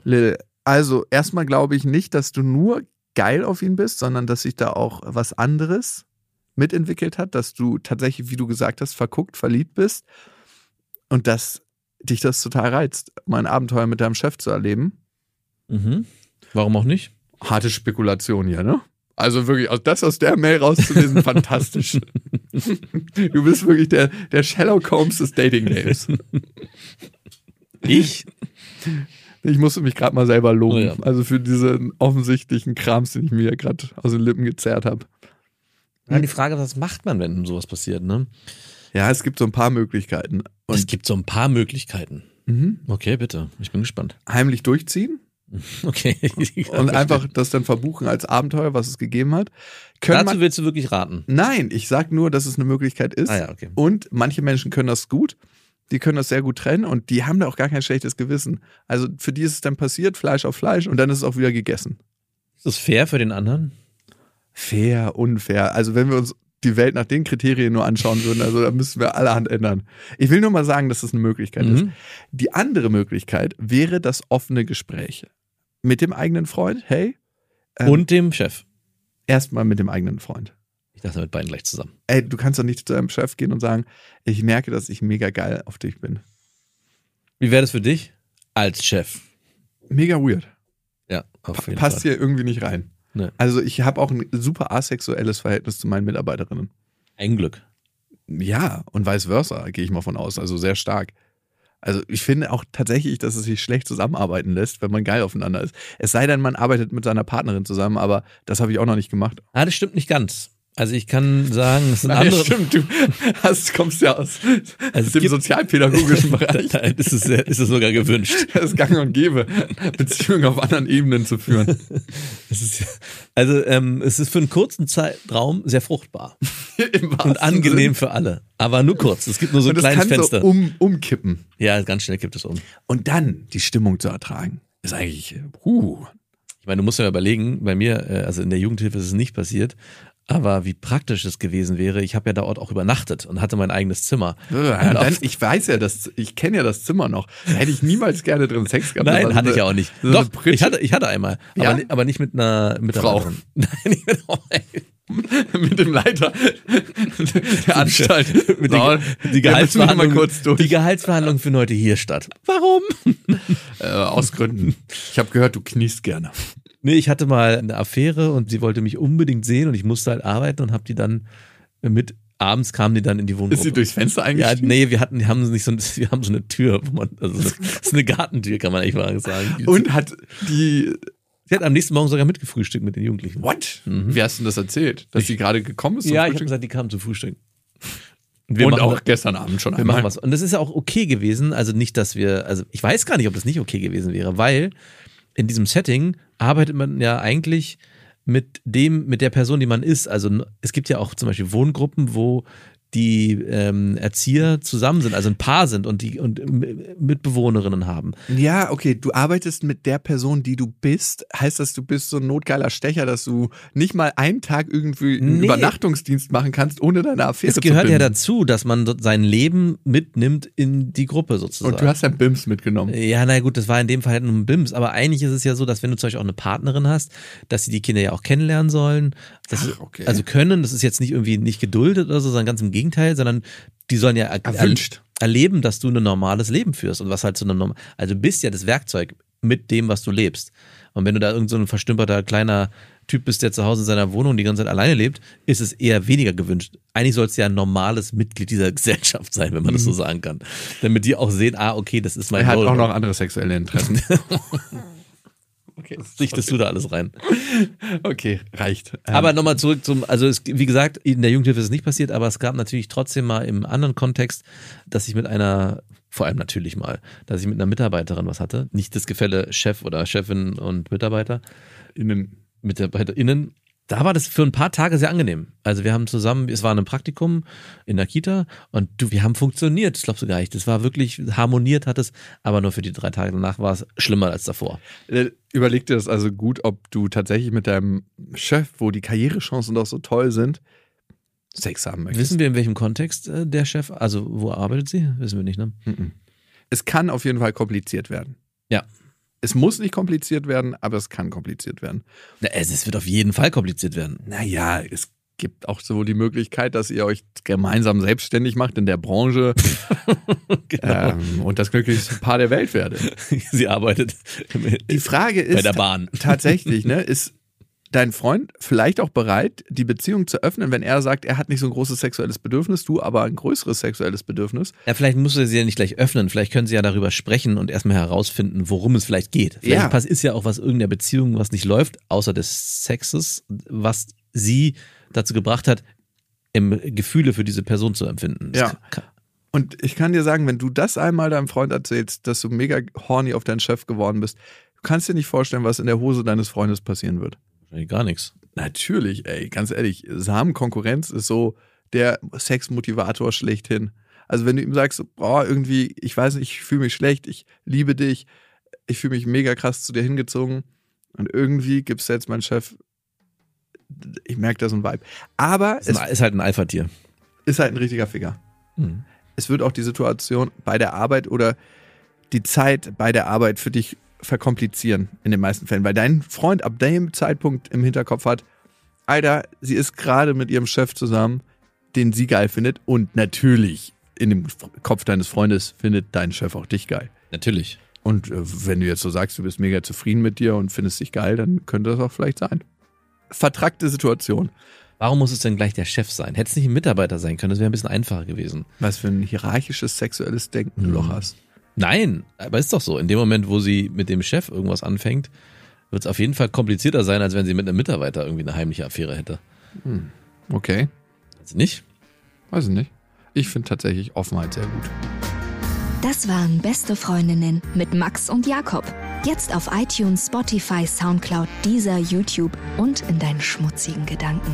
Lil, also erstmal glaube ich nicht, dass du nur geil auf ihn bist, sondern dass sich da auch was anderes mitentwickelt hat, dass du tatsächlich, wie du gesagt hast, verguckt, verliebt bist und dass dich das total reizt, mal ein Abenteuer mit deinem Chef zu erleben. Mhm. Warum auch nicht? Harte Spekulation hier, ne? Also wirklich, aus das aus der Mail rauszulesen, fantastisch. Du bist wirklich der, der Sherlock Holmes des Dating Games. Ich? Ich musste mich gerade mal selber loben. Oh ja. Also für diesen offensichtlichen Krams, den ich mir gerade aus den Lippen gezerrt habe. Ja, die Frage, was macht man, wenn sowas passiert, ne? Ja, es gibt so ein paar Möglichkeiten. es Und gibt so ein paar Möglichkeiten. mhm. Okay, bitte. Ich bin gespannt. heimlich durchziehen Okay. und einfach das dann verbuchen als Abenteuer, was es gegeben hat. Können Dazu willst du wirklich raten. nein, ich sag nur, dass es eine Möglichkeit ist. Ah ja, okay. Und manche Menschen können das gut. Die können das sehr gut trennen und die haben da auch gar kein schlechtes Gewissen. Also für die ist es dann passiert, Fleisch auf Fleisch und dann ist es auch wieder gegessen. Ist das fair für den anderen? Fair, unfair. Also wenn wir uns die Welt nach den Kriterien nur anschauen würden, also da müssten wir allerhand ändern. Ich will nur mal sagen, dass das eine Möglichkeit ist. Mhm. Die andere Möglichkeit wäre das offene Gespräch. Mit dem eigenen Freund, hey, ähm, Und dem Chef. erstmal mit dem eigenen Freund. Ich dachte mit beiden gleich zusammen. Ey, du kannst doch nicht zu deinem Chef gehen und sagen, ich merke, dass ich mega geil auf dich bin. Wie wäre das für dich als Chef? Mega weird. Ja, auf jeden passt Fall. hier irgendwie nicht rein. Nee. Also ich habe auch ein super asexuelles Verhältnis zu meinen Mitarbeiterinnen. Ein Glück. Ja, und vice versa, gehe ich mal von aus. Also sehr stark. Also ich finde auch tatsächlich, dass es sich schlecht zusammenarbeiten lässt, wenn man geil aufeinander ist. Es sei denn, man arbeitet mit seiner Partnerin zusammen, aber das habe ich auch noch nicht gemacht. Ah, das stimmt nicht ganz. Also ich kann sagen, es sind Nein, andere. stimmt, du hast, kommst ja aus Also es dem gibt- sozialpädagogischen Bereich. Da ist es, ist es sogar gewünscht. Das ist gang und gäbe, Beziehungen auf anderen Ebenen zu führen. Es ist, also ähm, es ist für einen kurzen Zeitraum sehr fruchtbar und angenehm Sinn. für alle. Aber nur kurz. Es gibt nur so ein kleines kann Fenster. so um, umkippen. ja, ganz schnell kippt es um. Und dann die Stimmung zu ertragen, ist eigentlich, uh, Ich meine, du musst ja überlegen, bei mir, äh, also in der Jugendhilfe ist es nicht passiert, aber wie praktisch es gewesen wäre. Ich habe ja dort auch übernachtet und hatte mein eigenes Zimmer. Und dann, ich weiß ja, das, ich kenne ja das Zimmer noch. Da hätte ich niemals gerne drin Sex gehabt. Nein, war hatte so ich eine- auch nicht. so eine Doch, ich hatte, ich hatte einmal, Ja? aber, ni- aber nicht mit einer mit Frau. Nein, nicht mit einer mit dem Leiter der Anstalt. mit So, die, die, da Gehaltsverhandlung, die Gehaltsverhandlung finden heute hier statt. Warum? Äh, aus Gründen. Ich habe gehört, du kniest gerne. Nee, ich hatte mal eine Affäre und sie wollte mich unbedingt sehen und ich musste halt arbeiten und habe die dann mit abends kamen die dann in die Wohnung. Ist sie durchs Fenster ja, eingestiegen? nee, wir hatten, die haben nicht so, wir haben so eine Tür, wo man, also so eine, das ist eine Gartentür, kann man echt mal sagen. Und hat die Sie hat am nächsten Morgen sogar mitgefrühstückt mit den Jugendlichen. What? Wie hast du denn das erzählt? Dass sie gerade gekommen ist? zum Ja, ich habe Frühstück? gesagt, die kamen zum Frühstück. Und wir Und auch das- gestern Abend schon Wir einmal. machen was. Und das ist ja auch okay gewesen. Also nicht, dass wir, also ich weiß gar nicht, ob das nicht okay gewesen wäre, weil in diesem Setting arbeitet man ja eigentlich mit dem, mit der Person, die man ist. Also es gibt ja auch zum Beispiel Wohngruppen, wo die ähm, Erzieher zusammen sind, also ein Paar sind und die und Mitbewohnerinnen haben. Ja, okay, du arbeitest mit der Person, die du bist. Heißt das, du bist so ein notgeiler Stecher, dass du nicht mal einen Tag irgendwie einen Nee. Übernachtungsdienst machen kannst, ohne deine Affäre Es zu gehört ja dazu, dass man sein Leben mitnimmt in die Gruppe sozusagen. Und du hast dein Bims mitgenommen. Ja, na gut, das war in dem Fall halt nur ein Bims, aber eigentlich ist es ja so, dass wenn du zum Beispiel auch eine Partnerin hast, dass sie die Kinder ja auch kennenlernen sollen. Das Ach, ist, okay. Also können, das ist jetzt nicht irgendwie nicht geduldet oder so, sondern ganz im Gegenteil, sondern die sollen ja er Erwünscht. erleben, dass du ein normales Leben führst und was halt zu einem norm also du bist ja das Werkzeug mit dem, was du lebst. Und wenn du da irgend so ein verstümperter kleiner Typ bist, der zu Hause in seiner Wohnung die ganze Zeit alleine lebt, ist es eher weniger gewünscht. Eigentlich soll es ja ein normales Mitglied dieser Gesellschaft sein, wenn man das so sagen kann. Damit die auch sehen, ah, okay, das ist mein Mhm. Er hat Role auch noch andere sexuelle Interessen. Okay, dichtest du da alles rein. okay, reicht. Ähm, Aber nochmal zurück zum, also es, wie gesagt, in der Jugendhilfe ist es nicht passiert, aber es gab natürlich trotzdem mal im anderen Kontext, dass ich mit einer, vor allem natürlich mal, dass ich mit einer Mitarbeiterin was hatte. Nicht das Gefälle Chef oder Chefin und Mitarbeiter, innen. MitarbeiterInnen. Da war das für ein paar Tage sehr angenehm. Also wir haben zusammen, es war ein Praktikum in der Kita und du, wir haben funktioniert, das glaubst du gar nicht. Das war wirklich harmoniert hat es, aber nur für die drei Tage danach war es schlimmer als davor. Äh, Überleg dir das also gut, ob du tatsächlich mit deinem Chef, wo die Karrierechancen doch so toll sind, Sex haben möchtest. Wissen wir, in welchem Kontext äh, der Chef, also wo arbeitet sie? Wissen wir nicht, ne? Mhm. Es kann auf jeden Fall kompliziert werden. Ja. Es muss nicht kompliziert werden, aber es kann kompliziert werden. Na, Es, wird auf jeden Fall kompliziert werden. Naja, es gibt auch so die Möglichkeit, dass ihr euch gemeinsam selbstständig macht in der Branche Genau. ähm, und das glücklichste Paar der Welt werdet. Sie arbeitet Die Frage ist bei der Bahn. tatsächlich, ne, ist dein Freund vielleicht auch bereit, die Beziehung zu öffnen, wenn er sagt, er hat nicht so ein großes sexuelles Bedürfnis, du aber ein größeres sexuelles Bedürfnis? Ja, vielleicht muss er sie ja nicht gleich öffnen. Vielleicht können sie ja darüber sprechen und erstmal herausfinden, worum es vielleicht geht. Vielleicht Ja. ist ja auch was irgendeiner Beziehung, was nicht läuft, außer des Sexes, was sie dazu gebracht hat, im Gefühle für diese Person zu empfinden. Ja. Und ich kann dir sagen, wenn du das einmal deinem Freund erzählst, dass du mega horny auf deinen Chef geworden bist, du kannst dir nicht vorstellen, was in der Hose deines Freundes passieren wird. Gar nichts. Natürlich, ey, ganz ehrlich, Samenkonkurrenz ist so der Sexmotivator schlechthin. Also wenn du ihm sagst, boah, irgendwie, ich weiß nicht, ich fühle mich schlecht, ich liebe dich, ich fühle mich mega krass zu dir hingezogen und irgendwie gibst du jetzt meinen Chef, ich merke da so ein Vibe. Aber Ist, es ein, ist halt ein Alpha-Tier. ist halt ein richtiger Ficker. Hm. Es wird auch die Situation bei der Arbeit oder die Zeit bei der Arbeit für dich verkomplizieren in den meisten Fällen, weil dein Freund ab dem Zeitpunkt im Hinterkopf hat, Alter, sie ist gerade mit ihrem Chef zusammen, den sie geil findet und natürlich in dem Kopf deines Freundes findet dein Chef auch dich geil. Natürlich. Und äh, wenn du jetzt so sagst, du bist mega zufrieden mit dir und findest dich geil, dann könnte das auch vielleicht sein. Vertrackte Situation. Warum muss es denn gleich der Chef sein? Hätte es nicht ein Mitarbeiter sein können, das wäre ein bisschen einfacher gewesen. Was für ein hierarchisches sexuelles Denken du Mhm. noch hast. Nein, aber ist doch so. In dem Moment, wo sie mit dem Chef irgendwas anfängt, wird es auf jeden Fall komplizierter sein, als wenn sie mit einem Mitarbeiter irgendwie eine heimliche Affäre hätte. Okay, Also nicht? weiß ich nicht. Ich finde tatsächlich Offenheit sehr gut. Das waren Beste Freundinnen mit Max und Jakob. Jetzt auf iTunes, Spotify, Soundcloud, dieser YouTube und in deinen schmutzigen Gedanken.